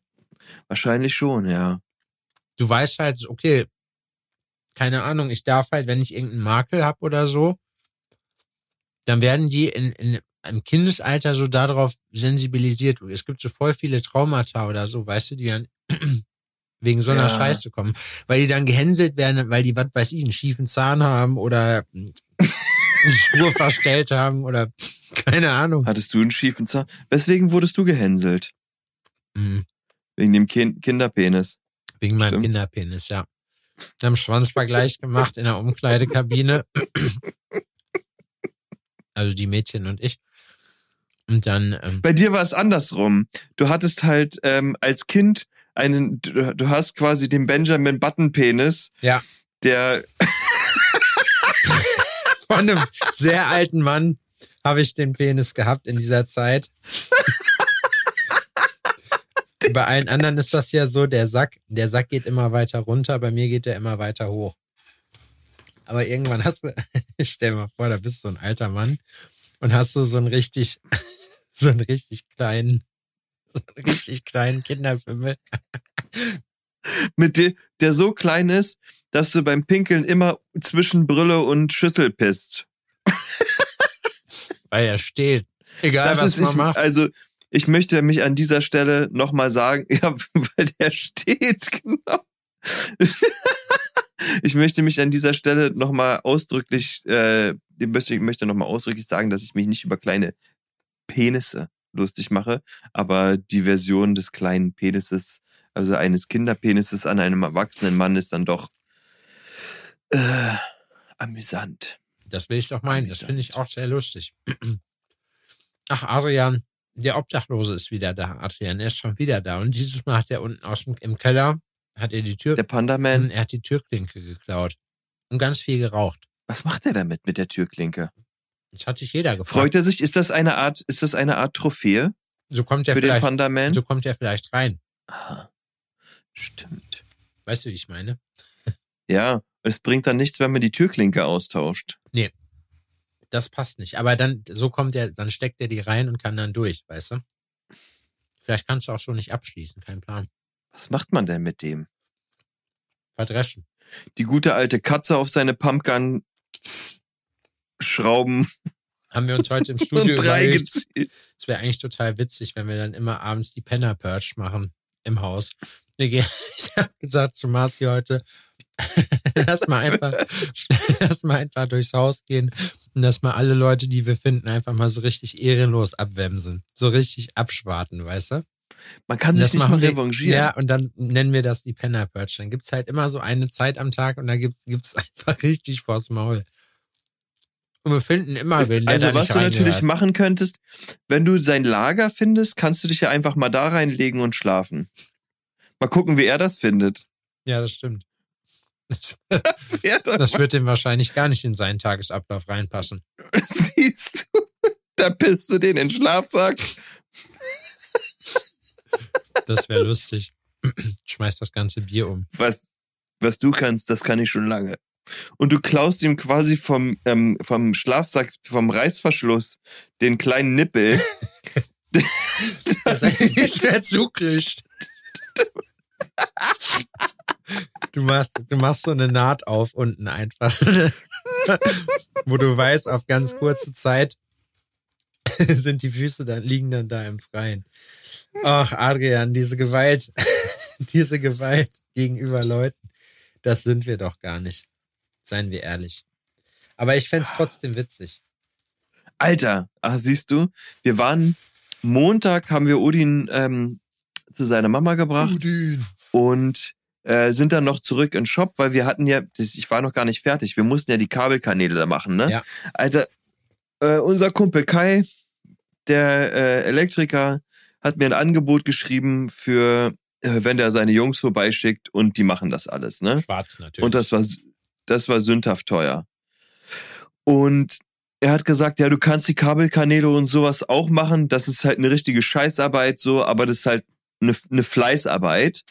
Wahrscheinlich schon, ja. Du weißt halt, okay, keine Ahnung, ich darf halt, wenn ich irgendeinen Makel hab oder so, dann werden die in, in im Kindesalter so darauf sensibilisiert. Es gibt so voll viele Traumata oder so, weißt du, die dann wegen so einer Ja. Scheiße kommen, weil die dann gehänselt werden, weil die, was weiß ich, einen schiefen Zahn haben oder eine Spur <laughs> verstellt haben oder keine Ahnung. Hattest du einen schiefen Zahn? Weswegen wurdest du gehänselt? Hm, Wegen dem kind Kinderpenis. Wegen meinem Stimmt. Kinderpenis, ja. Wir haben Schwanzvergleich gemacht in der Umkleidekabine. Also die Mädchen und ich. Und dann, ähm, Bei dir war es andersrum. Du hattest halt ähm, als Kind einen, du, hast quasi den Benjamin Button Penis, ja, der <laughs> von einem sehr alten Mann habe ich den Penis gehabt in dieser Zeit. <laughs> Bei allen anderen ist das ja so, der Sack, der Sack geht immer weiter runter, bei mir geht der immer weiter hoch. Aber irgendwann hast du, <laughs> ich stell mir vor, da bist du so ein alter Mann und hast du so einen richtig, so einen richtig kleinen, <laughs> so einen richtig kleinen Kinderfimmel. mit dir, der so klein ist, dass du beim Pinkeln immer zwischen Brille und Schüssel pisst. <laughs> Weil er steht. Egal, Das was ist, man ich, macht. also ich möchte mich an dieser Stelle nochmal sagen, <laughs> ja, weil der steht, genau. ich möchte mich an dieser Stelle nochmal ausdrücklich, äh, ich möchte nochmal ausdrücklich sagen, dass ich mich nicht über kleine Penisse lustig mache, aber die Version des kleinen Penises, also eines Kinderpenises an einem erwachsenen Mann ist dann doch äh, amüsant. Das will ich doch meinen. Das finde ich auch sehr lustig. Ach, Adrian, der Obdachlose ist wieder da, Adrian. Er ist schon wieder da. Und dieses Mal hat er unten aus dem, im Keller, hat er die Tür, Der Panda-Man, er hat die Türklinke geklaut. Und ganz viel geraucht. was macht er damit mit der Türklinke? Das hat sich jeder gefragt. Freut er sich? Ist das eine Art, ist das eine Art Trophäe So kommt er für den vielleicht, Panda-Man? so kommt er vielleicht rein. Aha. Stimmt. Weißt du, wie ich meine? Ja, es bringt dann nichts, wenn man die Türklinke austauscht. Das passt nicht. Aber dann, so kommt er, dann steckt er die rein und kann dann durch, weißt du? Vielleicht kannst du auch schon nicht abschließen, kein Plan. Was macht man denn mit dem? Verdreschen. Die gute alte Katze auf seine Pumpgun schrauben Haben wir uns heute im <laughs> und Studio überlegt, gezielt. Es wäre eigentlich total witzig, wenn wir dann immer abends die Penner Purge machen im Haus. <laughs> Ich habe gesagt zu Marci heute, <laughs> lass mal einfach, lass mal einfach durchs Haus gehen und dass mal alle Leute, die wir finden, einfach mal so richtig ehrenlos abwemsen. So richtig abschwarten, weißt du? Man kann sich Das nicht mal revanchieren. Ja, und dann nennen wir das die Penner Purge. Dann gibt's halt immer so eine Zeit am Tag und da gibt's, gibt's einfach richtig vors Maul. Und wir finden immer Ist- wen, der also was du natürlich machen könntest, wenn du sein Lager findest, kannst du dich ja einfach mal da reinlegen und schlafen. Mal gucken, wie er das findet. Ja, das stimmt. Das doch Das wird ihm wahrscheinlich gar nicht in seinen Tagesablauf reinpassen. Siehst du? Da pisst du den in den Schlafsack. Das wäre lustig. <clears throat> Schmeißt das ganze Bier um. Was, was du kannst, das kann ich schon lange. Und du klaust ihm quasi vom, ähm, vom Schlafsack, vom Reißverschluss, den kleinen Nippel. <laughs> Das ist nicht mehr zukriegt. Du machst, du machst so eine Naht auf unten einfach. <laughs> Wo du weißt, auf ganz kurze Zeit <laughs> sind die Füße dann, liegen dann da im Freien. Ach, Adrian, diese Gewalt, diese Gewalt gegenüber Leuten, das sind wir doch gar nicht. Seien wir ehrlich. Aber ich fänd's trotzdem witzig. Alter, ach, siehst du, wir waren Montag, haben wir Odin ähm, zu seiner Mama gebracht und äh, sind dann noch zurück in den Shop, weil wir hatten ja, das, ich war noch gar nicht fertig, wir mussten ja die Kabelkanäle da machen, ne? Ja. Alter, äh, unser Kumpel Kai, der äh, Elektriker, hat mir ein Angebot geschrieben für, äh, wenn der seine Jungs vorbeischickt und die machen das alles, ne? Schwarz natürlich. Und das war, das war sündhaft teuer. Und er hat gesagt, ja, du kannst die Kabelkanäle und sowas auch machen. Das ist halt eine richtige Scheißarbeit, so, aber das ist halt eine, eine Fleißarbeit.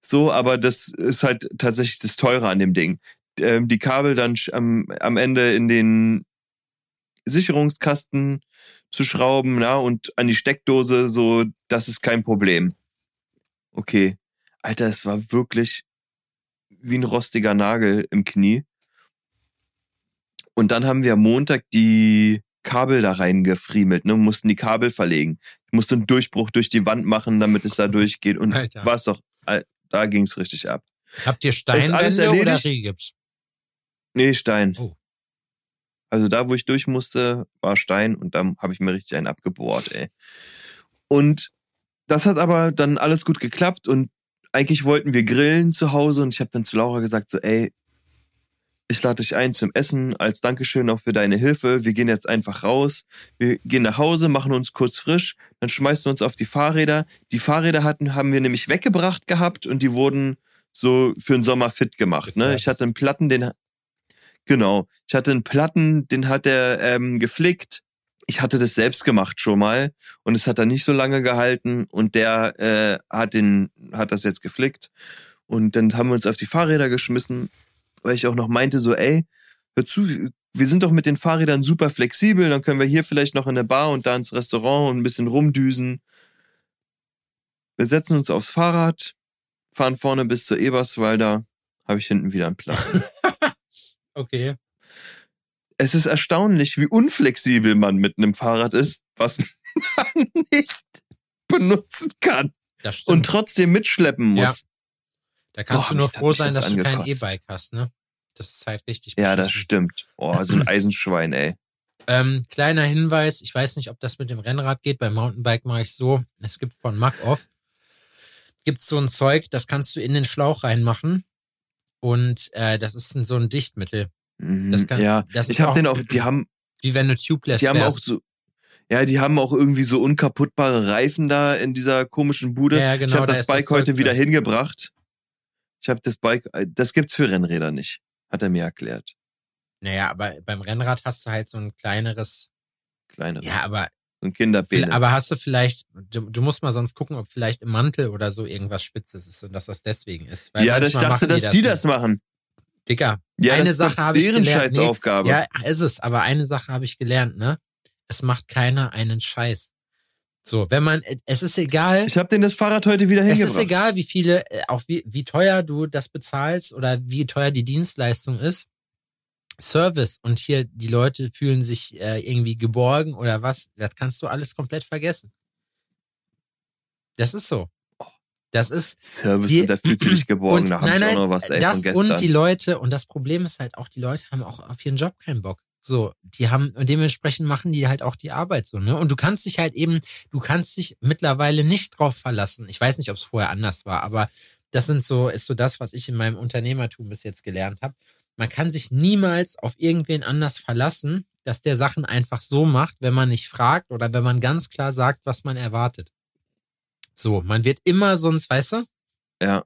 So, aber das ist halt tatsächlich das Teure an dem Ding. Ähm, die Kabel dann am, am Ende in den Sicherungskasten zu schrauben, na, und an die Steckdose, so, das ist kein Problem. okay, Alter, es war wirklich wie ein rostiger Nagel im Knie. Und dann haben wir am Montag die Kabel da reingefriemelt, ne, mussten die Kabel verlegen. Ich musste einen Durchbruch durch die Wand machen, damit es da durchgeht. Und war es doch, da ging's richtig ab. Habt ihr Steinwände oder? Rigips? Nee, Stein. Oh. Also da, wo ich durch musste, war Stein und dann habe ich mir richtig einen abgebohrt, ey. Und das hat aber dann alles gut geklappt und eigentlich wollten wir grillen zu Hause und ich habe dann zu Laura gesagt so, ey, ich lade dich ein zum Essen als Dankeschön auch für deine Hilfe. Wir gehen jetzt einfach raus. Wir gehen nach Hause, machen uns kurz frisch, dann schmeißen wir uns auf die Fahrräder. Die Fahrräder hatten, haben wir nämlich weggebracht gehabt und die wurden so für den Sommer fit gemacht. Ne? Ich hatte einen Platten, den genau, ich hatte einen Platten, den hat er ähm, geflickt. Ich hatte das selbst gemacht schon mal und es hat dann nicht so lange gehalten und der äh, hat den hat das jetzt geflickt und dann haben wir uns auf die Fahrräder geschmissen, weil ich auch noch meinte so, ey, hör zu, wir sind doch mit den Fahrrädern super flexibel, dann können wir hier vielleicht noch in der Bar und da ins Restaurant und ein bisschen rumdüsen. Wir setzen uns aufs Fahrrad, fahren vorne bis zur Eberswalder, habe ich hinten wieder einen Platten. <laughs> Okay. Es ist erstaunlich, wie unflexibel man mit einem Fahrrad ist, was <laughs> man nicht benutzen kann und trotzdem mitschleppen Ja. muss. da kannst Boah, du nur froh sein, das dass du kein angekotzt. E-Bike hast, ne? Das ist halt richtig Ja, das beschissen. stimmt. Oh, so ein <clears throat> Eisenschwein, ey. Ähm, kleiner Hinweis, ich weiß nicht, ob das mit dem Rennrad geht. Beim Mountainbike mache ich so. Es gibt von Mack-Off gibt's so ein Zeug, das kannst du in den Schlauch reinmachen. Und äh, das ist ein, so ein Dichtmittel. Mhm, Das kann- ja, das ich habe auch- den auch, die haben, Wie wenn du tubeless die haben auch wärst. so, ja, die haben auch irgendwie so unkaputtbare Reifen da in dieser komischen Bude. Ja, genau, ich habe da das ist das Bike heute wieder hingebracht. Ich habe das Bike, äh, das gibt's für Rennräder nicht, hat er mir erklärt. Naja, aber beim Rennrad hast du halt so ein kleineres. Kleine, Ja, aber, so ein Kinderpenis. aber hast du vielleicht, du, du musst mal sonst gucken, ob vielleicht im Mantel oder so irgendwas Spitzes ist und dass das deswegen ist. Weil ja, das, ich dachte, machen dass die das machen. Dicker, Ja, Eine Sache habe ich gelernt. Nee, Scheißaufgabe. Ja, ist es. Aber eine Sache habe ich gelernt, ne? Es macht keiner einen Scheiß. So, wenn man, es ist egal, Ich habe den das Fahrrad heute wieder es hingebracht. ist egal, wie viele, äh, auch wie, wie teuer du das bezahlst oder wie teuer die Dienstleistung ist. Service und hier die Leute fühlen sich äh, irgendwie geborgen oder was, das kannst du alles komplett vergessen. Das ist so. Das ist, Service, Die- und da fühlt sie dich geborgen. da nein, nein, noch was ey, das und die Leute, und das Problem ist halt auch, die Leute haben auch auf ihren Job keinen Bock. So, die haben, und dementsprechend machen die halt auch die Arbeit so, ne? Und du kannst dich halt eben, du kannst dich mittlerweile nicht drauf verlassen. Ich weiß nicht, ob es vorher anders war, aber das sind so, ist so das, was ich in meinem Unternehmertum bis jetzt gelernt habe. Man kann sich niemals auf irgendwen anders verlassen, dass der Sachen einfach so macht, wenn man nicht fragt oder wenn man ganz klar sagt, was man erwartet. So, man wird immer sonst, weißt du? ja,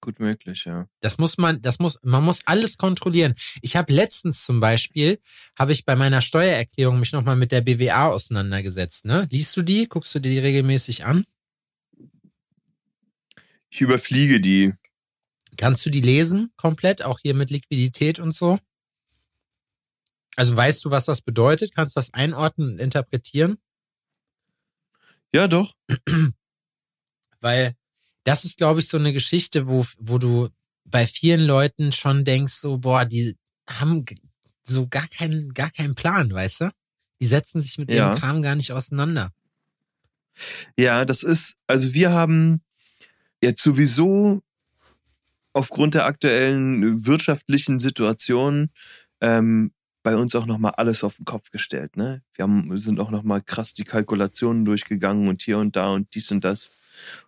gut möglich, ja. Das muss man, das muss, man muss alles kontrollieren. Ich habe letztens zum Beispiel, habe ich bei meiner Steuererklärung mich nochmal mit der BWA auseinandergesetzt. Ne? Liest du die? Guckst du dir die regelmäßig an? Ich überfliege die. Kannst du die lesen komplett, auch hier mit Liquidität und so? Also weißt du, was das bedeutet? Kannst du das einordnen und interpretieren? Ja, doch. <clears throat> Weil das ist, glaube ich, so eine Geschichte, wo, wo du bei vielen Leuten schon denkst, so, boah, die haben so gar keinen, gar keinen Plan, weißt du? Die setzen sich mit Ja. ihrem Kram gar nicht auseinander. Ja, das ist, also wir haben jetzt sowieso aufgrund der aktuellen wirtschaftlichen Situation ähm, bei uns auch nochmal alles auf den Kopf gestellt. Ne? Wir haben, wir sind auch nochmal krass die Kalkulationen durchgegangen und hier und da und dies und das.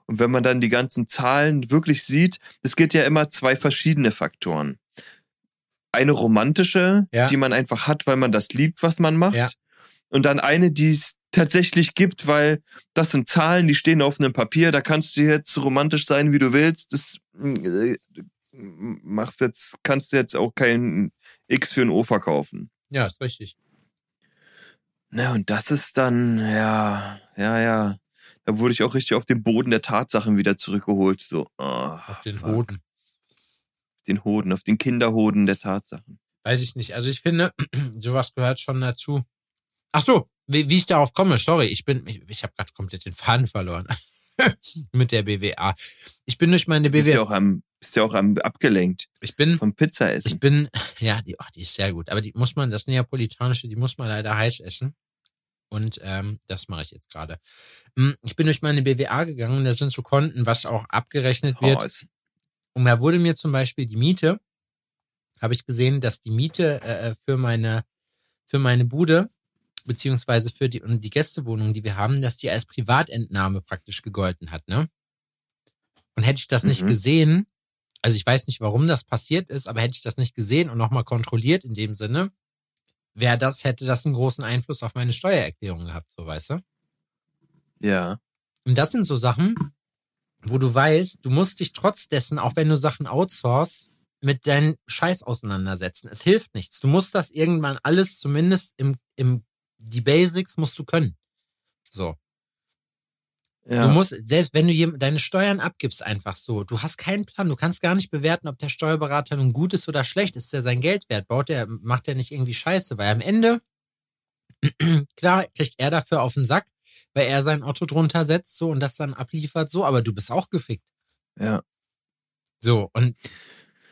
Und wenn man dann die ganzen Zahlen wirklich sieht, es geht ja immer zwei verschiedene Faktoren. Eine romantische, Ja. die man einfach hat, weil man das liebt, was man macht. Ja. Und dann eine, die es tatsächlich gibt, weil das sind Zahlen, die stehen auf einem Papier, da kannst du jetzt so romantisch sein, wie du willst. Das äh, machst jetzt, kannst du jetzt auch kein X für ein O verkaufen. Ja, ist richtig. Na, und das ist dann, ja, ja, ja. Da wurde ich auch richtig auf den Boden der Tatsachen wieder zurückgeholt. So, oh, Auf den fuck. Hoden. Auf den Hoden, auf den Kinderhoden der Tatsachen. Weiß ich nicht. Also ich finde, <clears throat> sowas gehört schon dazu. Ach so, wie, wie ich darauf komme, sorry, ich bin, ich, ich habe gerade komplett den Faden verloren. <laughs> mit der BWA. Ich bin durch meine Bist ja BWA. auch am, bist ja auch am abgelenkt Ich bin, vom Pizza essen. ich bin, <laughs> ja, die, ach, die ist sehr gut. Aber die muss man, das neapolitanische, die muss man leider heiß essen. Und ähm, das mache ich jetzt gerade. Mm, Ich bin durch meine BWA gegangen, da sind so Konten, was auch abgerechnet wird. Oh, ist- Und da wurde mir zum Beispiel die Miete, habe ich gesehen, dass die Miete äh, für meine für meine Bude beziehungsweise für die und die Gästewohnung, die wir haben, dass die als Privatentnahme praktisch gegolten hat, ne? Und hätte ich das nicht Mhm. gesehen, also ich weiß nicht, warum das passiert ist, aber hätte ich das nicht gesehen und nochmal kontrolliert in dem Sinne, wäre das, hätte das einen großen Einfluss auf meine Steuererklärung gehabt, so weißt du? ja. Und das sind so Sachen, wo du weißt, du musst dich trotz dessen, auch wenn du Sachen outsource, mit deinem Scheiß auseinandersetzen. Es hilft nichts. Du musst das irgendwann alles zumindest im, im, die Basics musst du können. So. Ja. Du musst, selbst wenn du deine Steuern abgibst, einfach so, du hast keinen Plan, du kannst gar nicht bewerten, ob der Steuerberater nun gut ist oder schlecht. Ist der sein Geld wert? Baut der, macht der nicht irgendwie Scheiße? Weil am Ende, <clears throat> klar, kriegt er dafür auf den Sack, weil er sein Auto drunter setzt, so, und das dann abliefert, so, aber du bist auch gefickt. ja. So, und,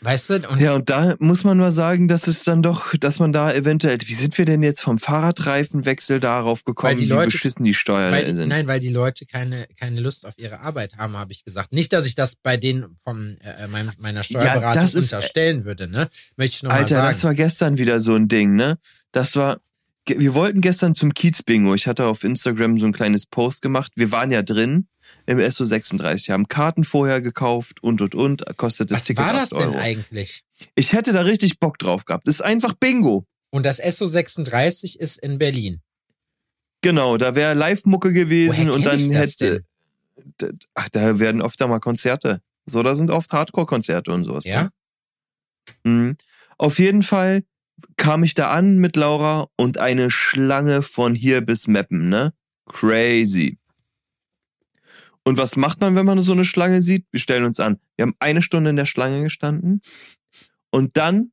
weißt du, und Ja, und da muss man mal sagen, dass es dann doch, dass man da eventuell, wie sind wir denn jetzt vom Fahrradreifenwechsel darauf gekommen, Weil die wie Leute- beschissen die Steuern weil sind? nein, weil die Leute keine, keine Lust auf ihre Arbeit haben, habe ich gesagt. Nicht, dass ich das bei denen vom äh, mein, meiner Steuerberatung das ist- unterstellen würde, ne? Möchte ich mal Alter, sagen. das war gestern wieder so ein Ding, ne? Das war, wir wollten gestern zum Kiez-Bingo. Ich hatte auf Instagram so ein kleines Post gemacht. Wir waren ja drin im SO36, haben Karten vorher gekauft und und und, kostet das Was Ticket war das 8 denn Euro. eigentlich? Ich hätte da richtig Bock drauf gehabt. Das ist einfach Bingo. Und das SO36 ist in Berlin. Genau, da wäre Live-Mucke gewesen und dann hätte. D- Ach, da werden oft da mal Konzerte. So, da sind oft Hardcore-Konzerte und sowas. Ja? Mhm. Auf jeden Fall kam ich da an mit Laura und eine Schlange von hier bis Meppen, ne? Crazy. Und was macht man, wenn man so eine Schlange sieht? Wir stellen uns an. Wir haben eine Stunde in der Schlange gestanden und dann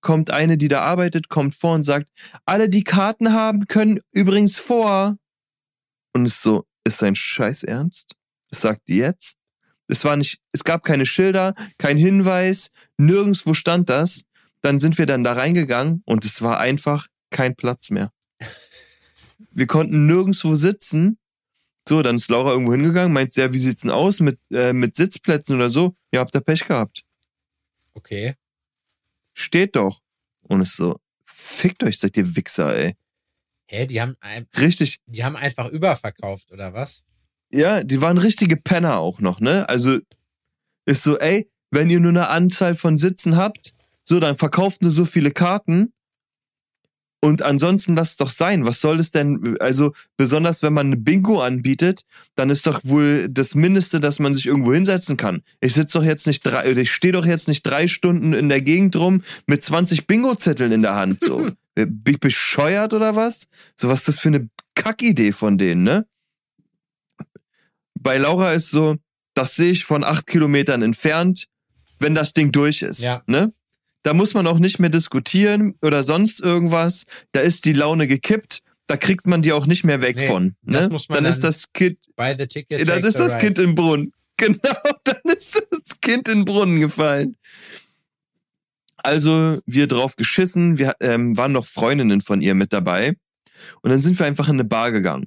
kommt eine, die da arbeitet, kommt vor und sagt, alle, die Karten haben, können übrigens vor. Und ist so, ist dein Scheiß ernst? Das sagt die jetzt? Es war nicht, es gab keine Schilder, kein Hinweis, nirgendwo stand das. Dann sind wir dann da reingegangen und es war einfach kein Platz mehr. Wir konnten nirgendwo sitzen. So, dann ist Laura irgendwo hingegangen, meint sie, ja, wie sieht's denn aus mit, äh, mit Sitzplätzen oder so? Ja, habt ihr Pech gehabt. Okay. Steht doch. Und es ist so, fickt euch, seid ihr Wichser, ey. Hä, die haben, ein, Richtig, die haben einfach überverkauft, oder was? ja, die waren richtige Penner auch noch, ne? Also ist so, ey, wenn ihr nur eine Anzahl von Sitzen habt, so, dann verkauft nur so viele Karten. Und ansonsten lasst es doch sein. Was soll es denn? Also, besonders wenn man eine Bingo anbietet, dann ist doch wohl das Mindeste, dass man sich irgendwo hinsetzen kann. Ich sitze doch jetzt nicht drei, ich stehe doch jetzt nicht drei Stunden in der Gegend rum mit 20 Bingo-Zetteln in der Hand. So. <laughs> Bin ich bescheuert oder was? So, was ist das für eine Kackidee von denen, ne? Bei Laura ist so, das sehe ich von acht Kilometern entfernt, wenn das Ding durch ist. Ja. Ne? Da muss man auch nicht mehr diskutieren oder sonst irgendwas. Da ist die Laune gekippt. Da kriegt man die auch nicht mehr weg Nee, von. Ne? man dann, ist dann- das Kind, ticket. dann ist das ride. Kind im Brunnen. <laughs> Genau, dann ist das Kind in den Brunnen gefallen. Also wir drauf geschissen, wir ähm, waren noch Freundinnen von ihr mit dabei und dann sind wir einfach in eine Bar gegangen.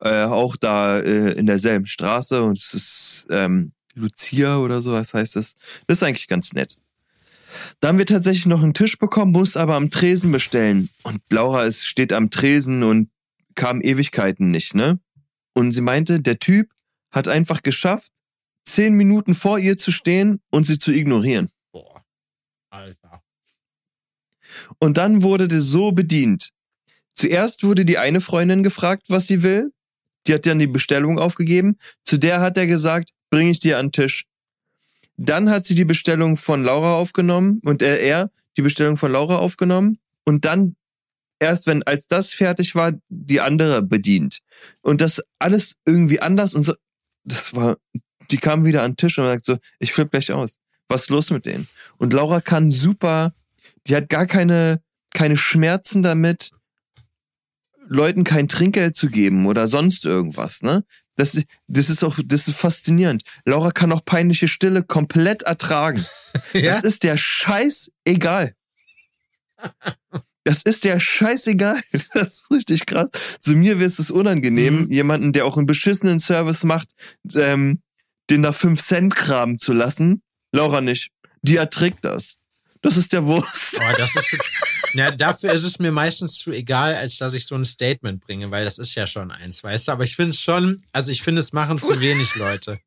Äh, auch da äh, in derselben Straße und es ist ähm, Lucia oder so, was heißt das? Das ist eigentlich ganz nett. Da haben wir tatsächlich noch einen Tisch bekommen, mussten aber am Tresen bestellen. Und Laura ist, steht am Tresen und kam Ewigkeiten nicht, ne? Und sie meinte, der Typ hat einfach geschafft, zehn Minuten vor ihr zu stehen und sie zu ignorieren. Boah. Alter. Und dann wurde das so bedient. Zuerst wurde die eine Freundin gefragt, was sie will. Die hat dann die Bestellung aufgegeben. Zu der hat er gesagt, bring ich dir an den Tisch. Dann hat sie die Bestellung von Laura aufgenommen und er, er die Bestellung von Laura aufgenommen und dann erst wenn als das fertig war, die andere bedient. Und das alles irgendwie anders und so. Das war, die kam wieder an den Tisch und sagt so, ich flipp gleich aus. Was ist los mit denen? Und Laura kann super, die hat gar keine, keine Schmerzen damit, Leuten kein Trinkgeld zu geben oder sonst irgendwas, ne? Das, das ist auch, das ist faszinierend. Laura kann auch peinliche Stille komplett ertragen. <laughs> Ja? Das ist der Scheiß egal. Das ist der Scheißegal. <laughs> Das ist richtig krass. Zu mir wird es unangenehm, Mhm. jemanden, der auch einen beschissenen Service macht, ähm, den da 5 Cent kramen zu lassen. Laura nicht. Die erträgt das. Das ist der Wurst. Oh, das ist, <laughs> ja, dafür ist es mir meistens zu egal, als dass ich so ein Statement bringe, weil das ist ja schon eins, weißt du? Aber ich finde es schon, also ich finde, es machen zu wenig Leute.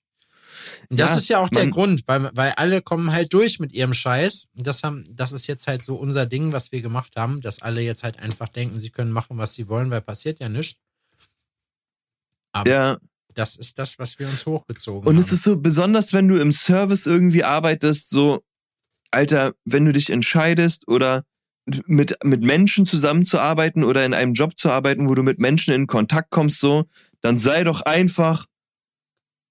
Und das Ja, ist ja auch der Grund, weil, weil alle kommen halt durch mit ihrem Scheiß. Und das haben, das ist jetzt halt so unser Ding, was wir gemacht haben, dass alle jetzt halt einfach denken, sie können machen, was sie wollen, weil passiert ja nichts. Aber Ja. das ist das, was wir uns hochgezogen Und haben. es ist so, besonders wenn du im Service irgendwie arbeitest, so, Alter, wenn du dich entscheidest oder mit, mit Menschen zusammenzuarbeiten oder in einem Job zu arbeiten, wo du mit Menschen in Kontakt kommst, so, dann sei doch einfach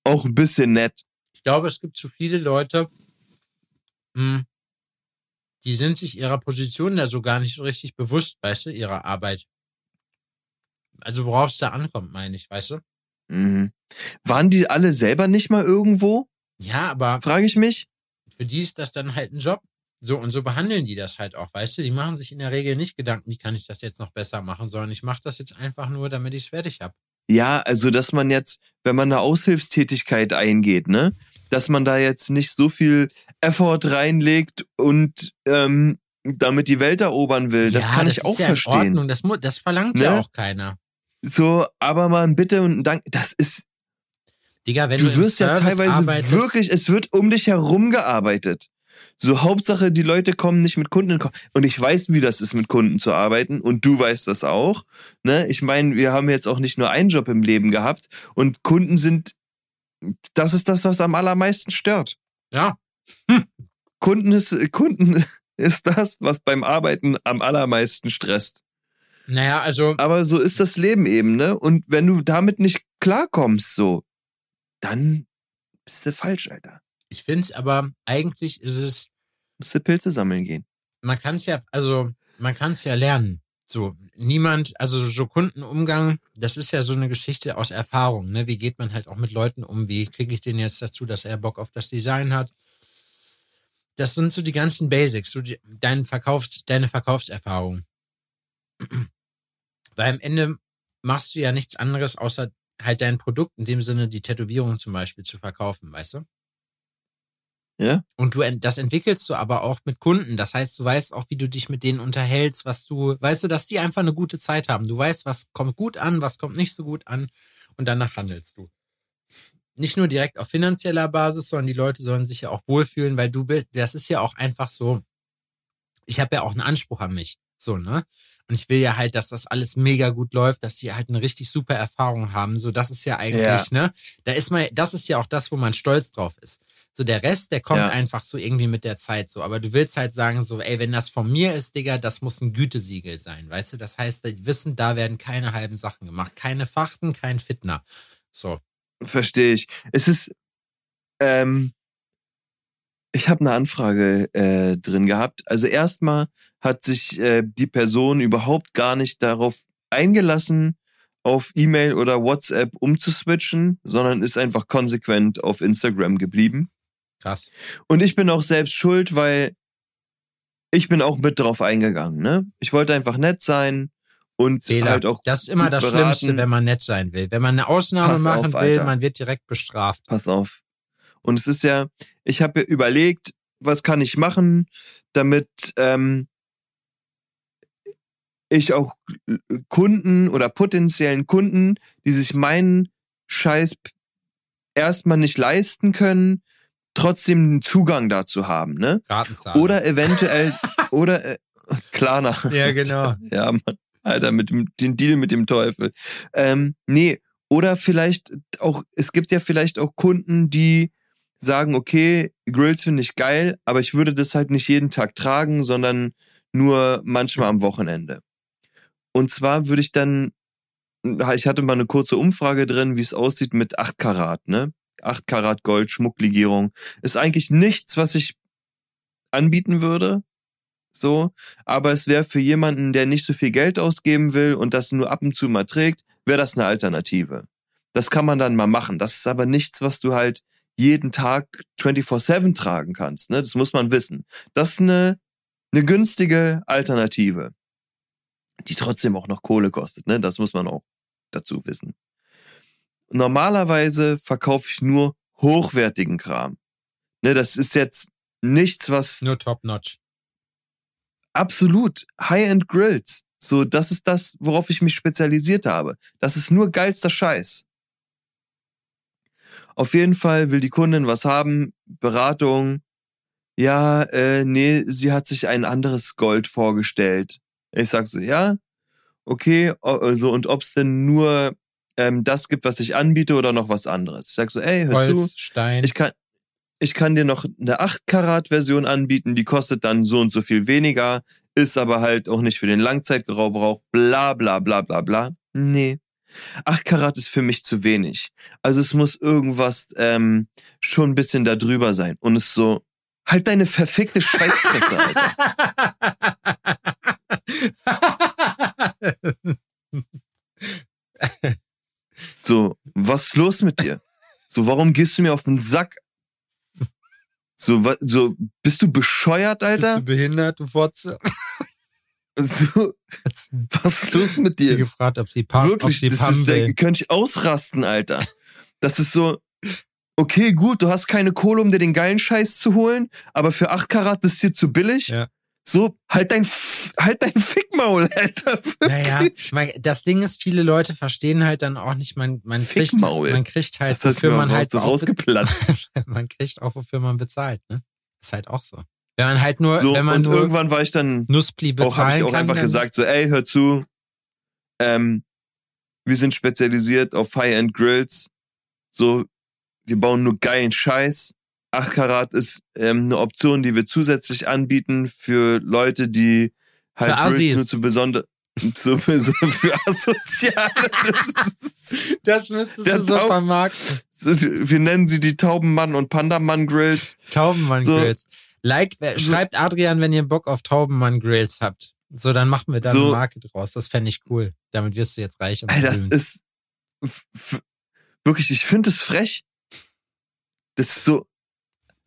auch ein bisschen nett. Ich glaube, es gibt zu viele Leute, mh, die sind sich ihrer Position da so gar nicht so richtig bewusst, weißt du, ihrer Arbeit. Also worauf es da ankommt, meine ich, weißt du? Mhm. Waren die alle selber nicht mal irgendwo? Ja, aber Frage ich mich. für die ist das dann halt ein Job. So, und so behandeln die das halt auch, weißt du? Die machen sich in der Regel nicht Gedanken, wie kann ich das jetzt noch besser machen, sondern ich mache das jetzt einfach nur, damit ich es fertig habe. Ja, also dass man jetzt, wenn man eine Aushilfstätigkeit eingeht, ne, dass man da jetzt nicht so viel Effort reinlegt und ähm, damit die Welt erobern will. Das kann ich auch ja verstehen. In Ordnung. Das, das verlangt ja Ne? auch keiner. So, aber mal ein Bitte und ein Dank. Das ist, Digga, wenn du du, wirst ja teilweise arbeitest, wirklich, es wird um dich herum gearbeitet. So, Hauptsache, die Leute kommen nicht mit Kunden Und ich weiß, wie das ist, mit Kunden zu arbeiten. Und du weißt das auch. Ne? Ich meine, wir haben jetzt auch nicht nur einen Job im Leben gehabt. Und Kunden sind, das ist das, was am allermeisten stört. Ja, <laughs> Kunden ist, Kunden <laughs> ist das, was beim Arbeiten am allermeisten stresst. naja, also Aber so ist das Leben eben, ne? Und wenn du damit nicht klarkommst, so, dann bist du falsch, Alter. ich finde es aber, eigentlich ist es, Musst du Pilze sammeln gehen. man kann es ja, also man kann es ja lernen. So, niemand, also so Kundenumgang, das ist ja so eine Geschichte aus Erfahrung, ne? Wie geht man halt auch mit Leuten um? Wie kriege ich den jetzt dazu, dass er Bock auf das Design hat? Das sind so die ganzen Basics, so die, dein Verkaufs-, deine Verkaufserfahrung. <clears throat> Weil am Ende machst du ja nichts anderes, außer halt dein Produkt, in dem Sinne die Tätowierung zum Beispiel zu verkaufen, weißt du? Ja? Und du, das entwickelst du aber auch mit Kunden. Das heißt, du weißt auch, wie du dich mit denen unterhältst, was du, weißt du, dass die einfach eine gute Zeit haben. Du weißt, was kommt gut an, was kommt nicht so gut an und danach handelst du. Nicht nur direkt auf finanzieller Basis, sondern die Leute sollen sich ja auch wohlfühlen, weil du bist, das ist ja auch einfach so. Ich habe ja auch einen Anspruch an mich. So, ne? Und ich will ja halt, dass das alles mega gut läuft, dass sie halt eine richtig super Erfahrung haben. So, das ist ja eigentlich, Ja. ne? Da ist man, das ist ja auch das, wo man stolz drauf ist. So, der Rest, der kommt Ja. einfach so irgendwie mit der Zeit so. Aber du willst halt sagen, so, ey, wenn das von mir ist, Digga, das muss ein Gütesiegel sein, weißt du? Das heißt, die wissen, da werden keine halben Sachen gemacht. Keine Fachten, kein Fitner. So. Verstehe ich. Es ist, ähm, ich habe eine Anfrage äh, drin gehabt. Also erstmal hat sich äh, die Person überhaupt gar nicht darauf eingelassen, auf E-Mail oder WhatsApp umzuswitchen, sondern ist einfach konsequent auf Instagram geblieben. Krass. Und ich bin auch selbst schuld, weil ich bin auch mit drauf eingegangen. Ne? Ich wollte einfach nett sein und Fehler. halt auch das ist immer das beraten. Schlimmste, wenn man nett sein will. Wenn man eine Ausnahme Pass machen auf, will, Alter. man wird direkt bestraft. pass auf. Und es ist ja, ich habe überlegt, was kann ich machen, damit ähm, ich auch Kunden oder potenziellen Kunden, die sich meinen Scheiß erstmal nicht leisten können, trotzdem einen Zugang dazu haben, ne? Gartenzahl. Oder eventuell, <laughs> oder äh, Klarna. Ja, genau. <laughs> Ja, Mann. Alter, mit dem den Deal mit dem Teufel. Ähm, nee, oder vielleicht auch, es gibt ja vielleicht auch Kunden, die sagen, okay, Grills finde ich geil, aber ich würde das halt nicht jeden Tag tragen, sondern nur manchmal am Wochenende. Und zwar würde ich dann, ich hatte mal eine kurze Umfrage drin, wie es aussieht mit 8 Karat, ne? 8 Karat Gold, Schmucklegierung. Ist eigentlich nichts, was ich anbieten würde. So, aber es wäre für jemanden, der nicht so viel Geld ausgeben will und das nur ab und zu mal trägt, wäre das eine Alternative. Das kann man dann mal machen. Das ist aber nichts, was du halt jeden Tag 24-7 tragen kannst. Ne? Das muss man wissen. Das ist eine, eine günstige Alternative, die trotzdem auch noch Kohle kostet. Ne? Das muss man auch dazu wissen. Normalerweise verkaufe ich nur hochwertigen Kram. Ne, das ist jetzt nichts, was Nur top-notch. absolut High-End Grills. So, das ist das, worauf ich mich spezialisiert habe. Das ist nur geilster Scheiß. Auf jeden Fall will die Kundin was haben, Beratung. Ja, äh, nee, sie hat sich ein anderes Gold vorgestellt. Ich sag so, ja, okay, so und ob's denn nur ähm, das gibt, was ich anbiete oder noch was anderes. Ich sag so, ey, hör zu, Holz, Stein. ich kann, ich kann dir noch eine 8-Karat-Version anbieten, die kostet dann so und so viel weniger, ist aber halt auch nicht für den Langzeitgebrauch, bla bla bla bla bla. Nee. 8 Karat ist für mich zu wenig. Also es muss irgendwas ähm, schon ein bisschen da drüber sein. Und es so, halt deine verfickte Scheißfresse, Alter. <laughs> So, was ist los mit dir? So, warum gehst du mir auf den Sack? So, so bist du bescheuert, Bist Alter? du behindert, du Fotze? So, was ist los mit Sie dir? gefragt, ob sie ob Wirklich, sie das ist, will. könnte ich ausrasten, Alter. Das ist so, okay, gut, du hast keine Kohle, um dir den geilen Scheiß zu holen, aber für 8 Karat ist dir zu billig. Ja. So, halt dein, halt dein Fickmaul, Alter. Naja, mein, das Ding ist, viele Leute verstehen halt dann auch nicht, man, man kriegt, Fickmaul. man kriegt halt, wofür man halt so auch, rausgeplatzt. <laughs> man kriegt auch, wofür man bezahlt, ne? Ist halt auch so. Wenn man halt nur, So, wenn man und nur irgendwann war ich dann Nuspli auch habe bezahlen ich auch kann, einfach gesagt so ey hör zu ähm, wir sind spezialisiert auf High-End Grills so wir bauen nur geilen Scheiß 8 Karat ist ähm, eine Option die wir zusätzlich anbieten für Leute die halt Für nur zu besonder <laughs> zu, so für asoziale das müsstest du so Taub- vermarkten. wir nennen sie die Taubenmann und Pandamann Grills Taubenmann So. Grills. Like, So. schreibt Adrian, wenn ihr Bock auf Taubenmann Grills habt. So, dann machen wir da So. eine Marke draus. Das fände ich cool. Damit wirst du jetzt reich Ey, das ist wirklich, ich finde es frech. Das ist so,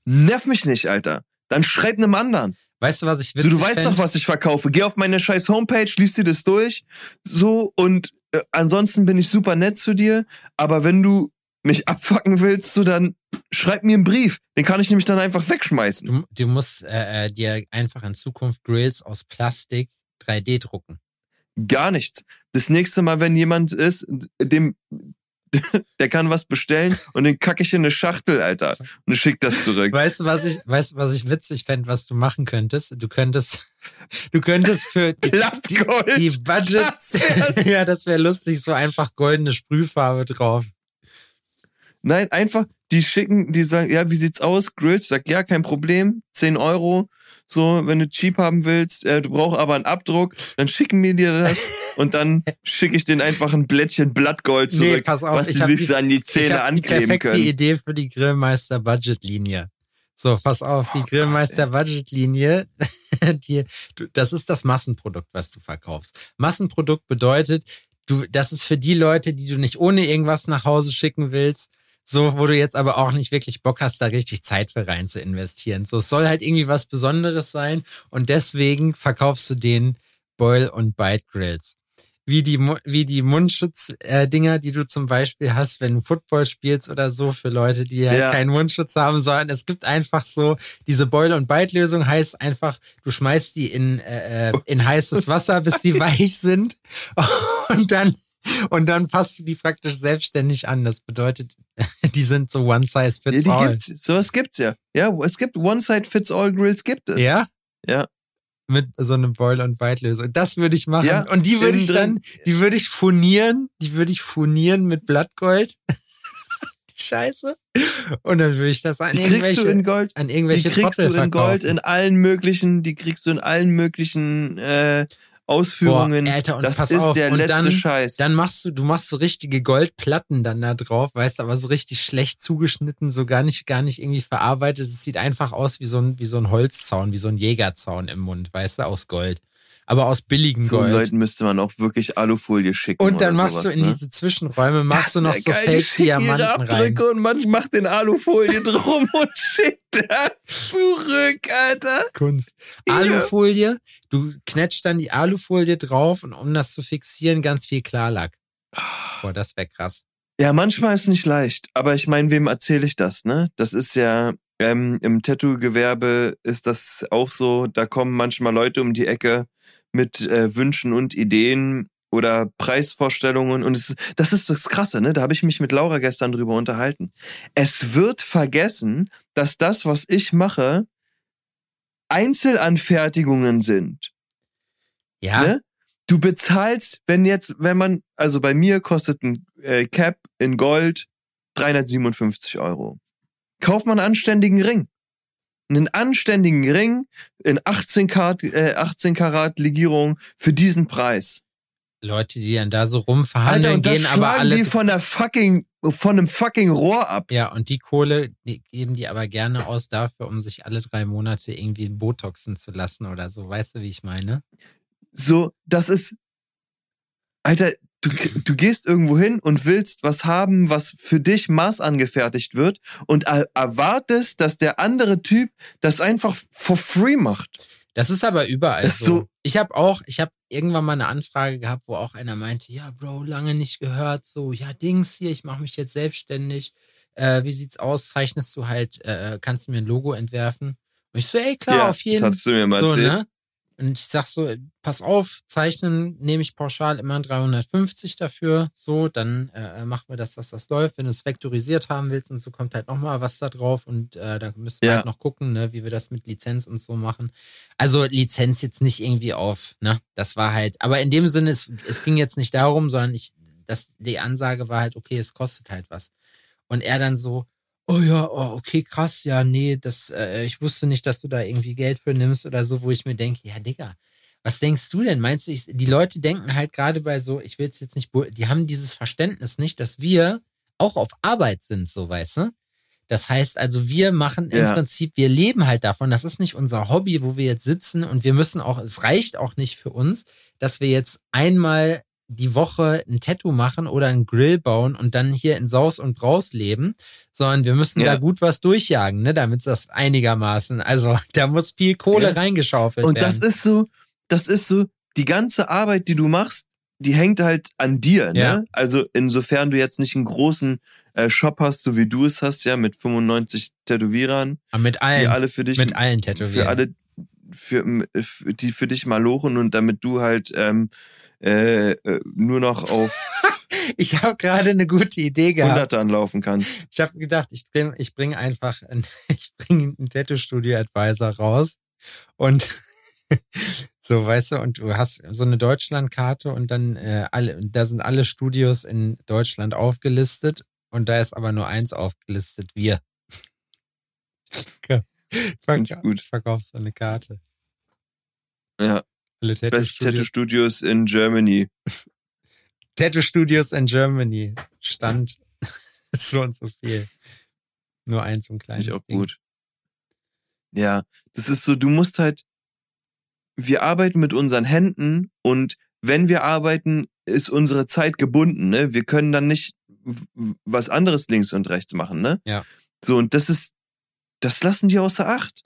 nerv mich nicht, Alter. Dann schreib einem anderen. Weißt du, was ich So, witzig du weißt fänd? doch, was ich verkaufe. Geh auf meine scheiß Homepage, liest dir das durch. So, und äh, ansonsten bin ich super nett zu dir. Aber wenn du mich abfacken willst, so dann schreib mir einen Brief. Den kann ich nämlich dann einfach wegschmeißen. Du, du musst äh, äh, dir einfach in Zukunft Grills aus Plastik 3D drucken. Gar nichts. Das nächste Mal, wenn jemand ist, dem, <laughs> der kann was bestellen und den kacke ich in eine Schachtel, Alter. Und schick das zurück. Weißt du, was ich, weißt, du, was ich witzig fände, was du machen könntest? Du könntest, <laughs> du könntest für die, die, die Budget, Das <laughs> ja, das wäre lustig, so einfach goldene Sprühfarbe drauf. Nein, einfach, die schicken, die sagen, ja, wie sieht's aus? Grills, Ich sag, ja, kein Problem, 10 Euro. So, wenn du cheap haben willst, äh, du brauchst aber einen Abdruck, dann schicken wir dir das <laughs> und dann schicke ich den einfach ein Blättchen Blattgold zurück, Nee, pass auf, was ich die die- an die Ich Zähne die ankleben perfekte können. Idee für die Grillmeister Budgetlinie. So, pass auf, die Grillmeister Budgetlinie, <laughs> die, du, das ist das Massenprodukt, was du verkaufst. Massenprodukt bedeutet, du, das ist für die Leute, die du nicht ohne irgendwas nach Hause schicken willst, so, wo du jetzt aber auch nicht wirklich Bock hast, da richtig Zeit für rein zu investieren. So, es soll halt irgendwie was Besonderes sein und deswegen verkaufst du den Boil und Bite Grills wie die, wie die Mundschutz-Dinger, die du zum Beispiel hast, wenn du Football spielst oder so, für Leute, die halt Ja. keinen Mundschutz haben sollen. Es gibt einfach so, diese Boil- und Bite-Lösung heißt einfach, du schmeißt die in, äh, äh, in heißes Wasser, bis die <laughs> weich sind und dann und dann passt du die praktisch selbstständig an. Das bedeutet, <laughs> die sind so one size Ja, fits die all. gibt's, sowas gibt's ja. Ja, es gibt One-Size-Fits-All-Grills gibt es. Ja? Ja. Mit so einem Boil- und Bite-Lösung. Das würde ich machen. Ja, und die würde ich dann, drin. die würde ich furnieren, die würde ich furnieren mit Blattgold. <laughs> die Scheiße. Und dann würde ich das an Die kriegst du irgendwelche, in Gold. an Die irgendwelche kriegst du in Gold in allen möglichen, die kriegst du in allen möglichen äh, Ausführungen. Boah, Alter, und das pass ist auf, der und letzte dann- Scheiß. Dann machst du, du machst so richtige Goldplatten dann da drauf, weißt du, aber so richtig schlecht zugeschnitten, so gar nicht, gar nicht irgendwie verarbeitet. Es sieht einfach aus wie so ein, wie so ein Holzzaun, wie so ein Jägerzaun im Mund, weißt du, aus Gold. Aber aus billigem So Gold. Leuten müsste man auch wirklich Alufolie schicken. und dann machst sowas, du in ne? diese Zwischenräume, machst Das du noch so Fake-Diamanten rein. Und man macht den Alufolie <laughs> drum und schickt das zurück, Alter. Kunst. Ja. Alufolie, du knetscht dann die Alufolie drauf und um das zu fixieren, ganz viel Klarlack. Boah, das wäre krass. Ja, manchmal ist nicht leicht. Aber ich meine, wem erzähle ich das, ne? Das ist ja, ähm, im Tattoo-Gewerbe ist das auch so. Da kommen manchmal Leute um die Ecke mit äh, Wünschen und Ideen oder Preisvorstellungen. Und es, ist- das ist das Krasse, ne? Da habe ich mich mit Laura gestern drüber unterhalten. Es wird vergessen, dass das, was ich mache, Einzelanfertigungen sind. Ja, Ne? Du bezahlst, wenn jetzt, wenn man, also bei mir kostet ein äh, Cap in Gold 357 Euro. Kauf mal einen anständigen Ring. Einen anständigen Ring in 18 Karat, äh, 18 Karat Legierung für diesen Preis. Leute, die dann da so rumverhandeln, und das gehen aber alle. die von der fucking, von einem fucking Rohr ab. ja, und die Kohle die geben die aber gerne aus dafür, um sich alle drei Monate irgendwie botoxen zu lassen oder so. Weißt du, wie ich meine? So, das ist, Alter, du, du gehst irgendwo hin und willst was haben, was für dich maßangefertigt wird und er- erwartest, dass der andere Typ das einfach for free macht. Das ist aber überall ist so. so- Ich habe auch, ich habe irgendwann mal eine Anfrage gehabt, wo auch einer meinte, ja, Bro, lange nicht gehört, so, ja, Dings hier, ich mache mich jetzt selbstständig. Äh, wie sieht's aus? Zeichnest du halt, äh, kannst du mir ein Logo entwerfen? Und ich so, ey, klar, auf jeden Das hattest du mir mal so, erzählt. ne? Und ich sag so, pass auf, zeichnen nehme ich pauschal immer 350 dafür. So, dann äh, machen wir das, dass das läuft. Wenn du es vektorisiert haben willst und so kommt halt nochmal was da drauf und äh, da müssen wir Ja. halt noch gucken, ne, wie wir das mit Lizenz und so machen. Also Lizenz jetzt nicht irgendwie auf, ne? Das war halt, aber in dem Sinne, es, es ging jetzt nicht darum, sondern ich, das, die Ansage war halt, okay, es kostet halt was. Und er dann so, oh ja, oh, okay, krass, ja, nee, das, äh, ich wusste nicht, dass du da irgendwie Geld für nimmst oder so, wo ich mir denke, ja, Digga, was denkst du denn? Meinst du, ich, die Leute denken halt gerade bei so, ich will es jetzt nicht, die haben dieses Verständnis nicht, dass wir auch auf Arbeit sind, so, weißt du? Das heißt also, wir machen im Ja. Prinzip, wir leben halt davon. Das ist nicht unser Hobby, wo wir jetzt sitzen und wir müssen auch, es reicht auch nicht für uns, dass wir jetzt einmal die Woche ein Tattoo machen oder einen Grill bauen und dann hier in Saus und Braus leben, sondern wir müssen Ja. da gut was durchjagen, ne, damit das einigermaßen, also <laughs> da muss viel Kohle Ja. reingeschaufelt Und werden. das ist so, das ist so, die ganze Arbeit, die du machst, die hängt halt an dir, ne? Ja. Also insofern du jetzt nicht einen großen äh, Shop hast, so wie du es hast, ja, mit 95 Tätowierern, Aber mit die allen, alle für dich, mit allen für Tätowieren. alle, für, für die für dich malochen und damit du halt ähm, äh, äh, nur noch auf <laughs> Ich habe gerade eine gute Idee gehabt. Hunderte anlaufen kannst. Ich habe gedacht, ich bringe ich bring einfach ein, <laughs> ich bring einen Tattoo-Studio-Advisor raus und <laughs> so, weißt du, und du hast so eine Deutschlandkarte und dann äh, alle, da sind alle Studios in Deutschland aufgelistet und da ist aber nur eins aufgelistet, wir. Ich gut. verkaufst so eine Karte. Ja, Alle Best Tattoo Tattoo-Studios Studios in Germany. <laughs> Tattoo-Studios in Germany. Stand <laughs> so und so viel. Nur eins und Finde kleines ich auch Ding. gut. Ja, das ist so, du musst halt, wir arbeiten mit unseren Händen und wenn wir arbeiten, ist unsere Zeit gebunden, ne? Wir können dann nicht was anderes links und rechts machen, ne? Ja. So, und das ist, das lassen die außer Acht.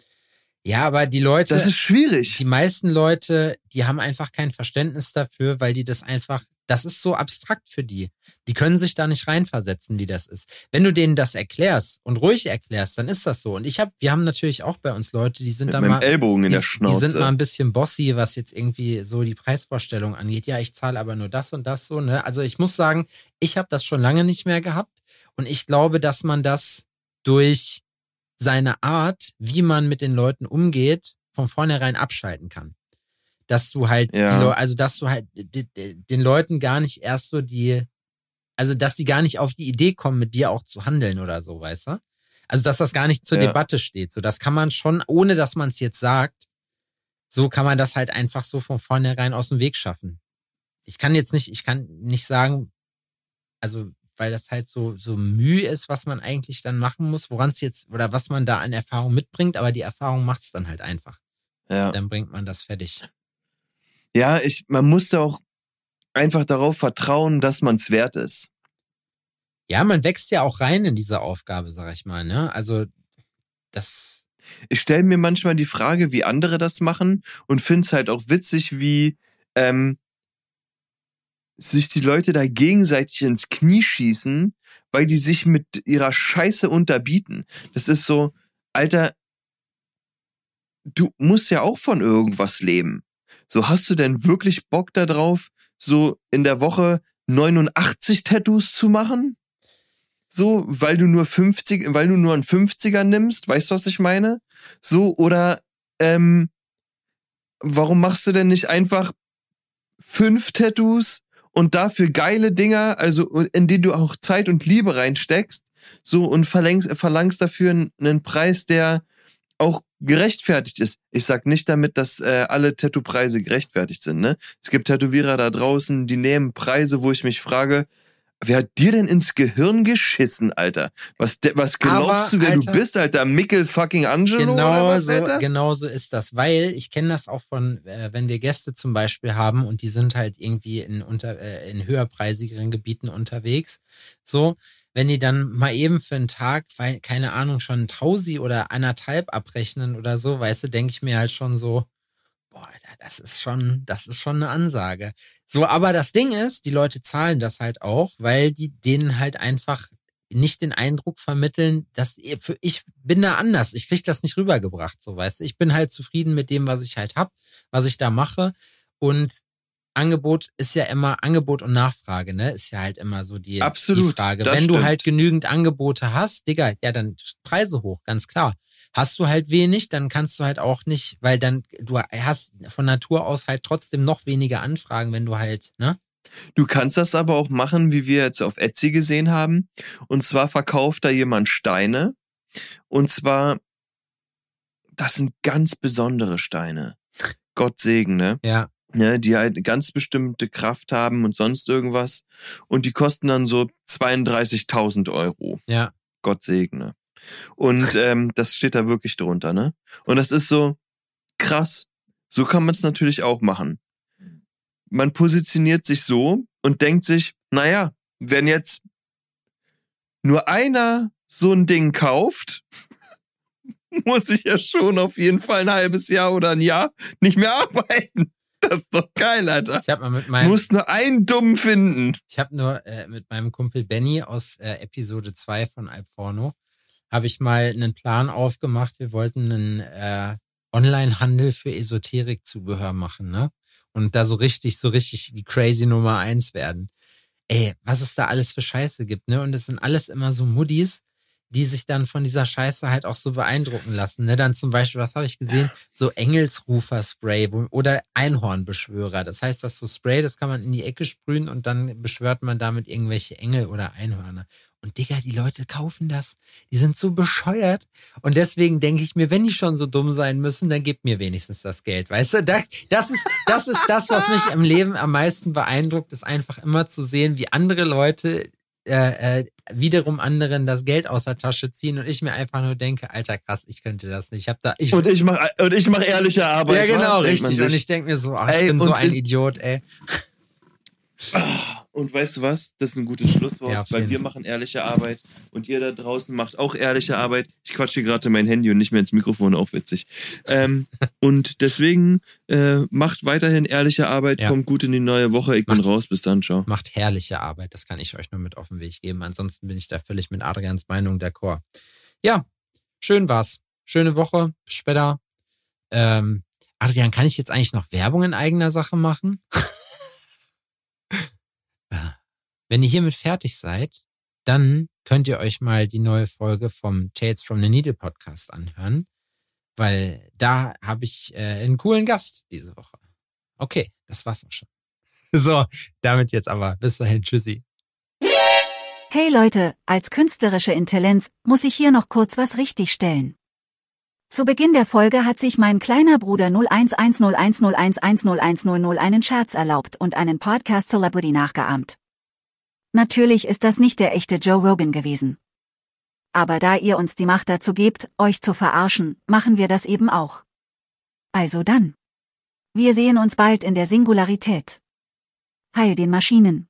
Ja, aber die Leute, Das ist schwierig. die meisten Leute, die haben einfach kein Verständnis dafür, weil die das einfach, das ist so abstrakt für die. Die können sich da nicht reinversetzen, wie das ist. Wenn du denen das erklärst und ruhig erklärst, dann ist das so. Und ich habe, wir haben natürlich auch bei uns Leute, die sind Mit da mal, Ellbogen in die, der Schnauze. die sind mal ein bisschen bossy, was jetzt irgendwie so die Preisvorstellung angeht. Ja, ich zahle aber nur das und das so. Ne? Also ich muss sagen, ich habe das schon lange nicht mehr gehabt und ich glaube, dass man das durch seine Art, wie man mit den Leuten umgeht, von vornherein abschalten kann. Dass du halt, Ja. also dass du halt den Leuten gar nicht erst so die, also dass die gar nicht auf die Idee kommen, mit dir auch zu handeln oder so, weißt du? Also dass das gar nicht zur Ja. Debatte steht. So, das kann man schon, ohne dass man es jetzt sagt, so kann man das halt einfach so von vornherein aus dem Weg schaffen. Ich kann jetzt nicht, ich kann nicht sagen, also weil das halt so, so Mühe ist, was man eigentlich dann machen muss, woran es jetzt, oder was man da an Erfahrung mitbringt, aber die Erfahrung macht es dann halt einfach. ja. Dann bringt man das fertig. Ja, ich, man musste auch einfach darauf vertrauen, dass man es wert ist. Ja, man wächst ja auch rein in diese Aufgabe, sag ich mal, ne? Also, das, Ich stelle mir manchmal die Frage, wie andere das machen und finde es halt auch witzig, wie ähm, sich die Leute da gegenseitig ins Knie schießen, weil die sich mit ihrer Scheiße unterbieten. Das ist so, Alter, du musst ja auch von irgendwas leben. So, hast du denn wirklich Bock darauf, so in der Woche 89 Tattoos zu machen? So, weil du nur 50, weil du nur einen 50er nimmst, weißt du, was ich meine? So, oder ähm, warum machst du denn nicht einfach fünf Tattoos und dafür geile Dinger, also in die du auch Zeit und Liebe reinsteckst, so und verlangst, verlangst dafür einen, Preis, der auch gerechtfertigt ist. Ich sag nicht damit, dass äh, alle Tattoo-Preise gerechtfertigt sind. Ne? Es gibt Tätowierer da draußen, die nehmen Preise, wo ich mich frage, wer hat dir denn ins Gehirn geschissen, Alter? Was, was glaubst Aber, du, wer Alter- du bist, Alter? Mikkel fucking Angelo oder Genau was, so, Alter? genau so ist das, weil ich kenne das auch von, äh, wenn wir Gäste zum Beispiel haben und die sind halt irgendwie in unter äh, in höherpreisigeren Gebieten unterwegs, so wenn die dann mal eben für einen Tag, weil, keine Ahnung, schon ein Tausi oder anderthalb abrechnen oder so, weißt du, denke ich mir halt schon so, boah, das ist schon, das ist schon eine Ansage. So, aber das Ding ist, die Leute zahlen das halt auch, weil die denen halt einfach nicht den Eindruck vermitteln, dass ich bin da anders. Ich krieg das nicht rübergebracht, so weißt du. Ich bin halt zufrieden mit dem, was ich halt hab, was ich da mache. Und Angebot ist ja immer Angebot und Nachfrage, ne? Ist ja halt immer so die, Absolut, die Frage. Wenn du stimmt. halt genügend Angebote hast, Digga, ja, dann Preise hoch, ganz klar. Hast du halt wenig, dann kannst du halt auch nicht, weil dann du hast von Natur aus halt trotzdem noch weniger Anfragen, wenn du halt, ne? Du kannst das aber auch machen, wie wir jetzt auf Etsy gesehen haben. Und zwar verkauft da jemand Steine. Und zwar, das sind ganz besondere Steine. Gott segne, Ja. ne, die halt eine ganz bestimmte Kraft haben und sonst irgendwas. Und die kosten dann so 32.000 Euro. Ja. Gott segne. Und ähm, das steht da wirklich drunter, ne? Und das ist so krass. So kann man es natürlich auch machen. Man positioniert sich so und denkt sich, naja, wenn jetzt nur einer so ein Ding kauft, <laughs> muss ich ja schon auf jeden Fall ein halbes Jahr oder ein Jahr nicht mehr <laughs> arbeiten. Das ist doch geil, Alter. Ich habe mal mit Du meinem musst nur einen dummen finden. Ich habe nur äh, mit meinem Kumpel Benny aus äh, Episode 2 von Alporno habe ich mal einen Plan aufgemacht. Wir wollten einen äh, Online-Handel für Esoterik-Zubehör machen, ne? Und da so richtig, so richtig die crazy Nummer eins werden. Ey, was es da alles für Scheiße gibt, ne? Und es sind alles immer so Muddis, die sich dann von dieser Scheiße halt auch so beeindrucken lassen. Ne? Dann zum Beispiel, was habe ich gesehen? So Engelsrufer-Spray oder Einhornbeschwörer. Das heißt, das so Spray, das kann man in die Ecke sprühen und dann beschwört man damit irgendwelche Engel oder Einhörner. Und Digga, die Leute kaufen das. Die sind so bescheuert. Und deswegen denke ich mir, wenn die schon so dumm sein müssen, dann gebt mir wenigstens das Geld. Weißt du, das, das, ist, das ist das, was mich im Leben am meisten beeindruckt, ist einfach immer zu sehen, wie andere Leute äh, äh, wiederum anderen das Geld aus der Tasche ziehen und ich mir einfach nur denke, alter krass, ich könnte das nicht. Ich hab da, ich, Und ich mach, und ich mach ehrliche Arbeit. ja genau, richtig. Und ich denke mir so, ach, ich Ey, bin so ein in- Idiot, ey. Und weißt du was? Das ist ein gutes Schlusswort, Ja, weil wir machen ehrliche Arbeit und ihr da draußen macht auch ehrliche Arbeit. Ich quatsche gerade in mein Handy und nicht mehr ins Mikrofon, auch witzig. Ähm, <laughs> und deswegen äh, macht weiterhin ehrliche Arbeit, Ja. kommt gut in die neue Woche. Ich bin Macht- raus, bis dann, ciao. Macht herrliche Arbeit, das kann ich euch nur mit auf den Weg geben. Ansonsten bin ich da völlig mit Adrians Meinung d'accord. Ja, schön war's. Schöne Woche, bis später. Ähm, Adrian, kann ich jetzt eigentlich noch Werbung in eigener Sache machen? <laughs> Wenn ihr hiermit fertig seid, dann könnt ihr euch mal die neue Folge vom Tales from the Needle Podcast anhören, weil da habe ich äh, einen coolen Gast diese Woche. Okay, das war's auch schon. <laughs> So, damit jetzt aber. Bis dahin, tschüssi. Hey Leute, als künstlerische Intelligenz muss ich hier noch kurz was richtigstellen. Zu Beginn der Folge hat sich mein kleiner Bruder 011010110100 einen Scherz erlaubt und einen Podcast Celebrity nachgeahmt. Natürlich ist das nicht der echte Joe Rogan gewesen. Aber da ihr uns die Macht dazu gebt, euch zu verarschen, machen wir das eben auch. Also dann. Wir sehen uns bald in der Singularität. Heil den Maschinen.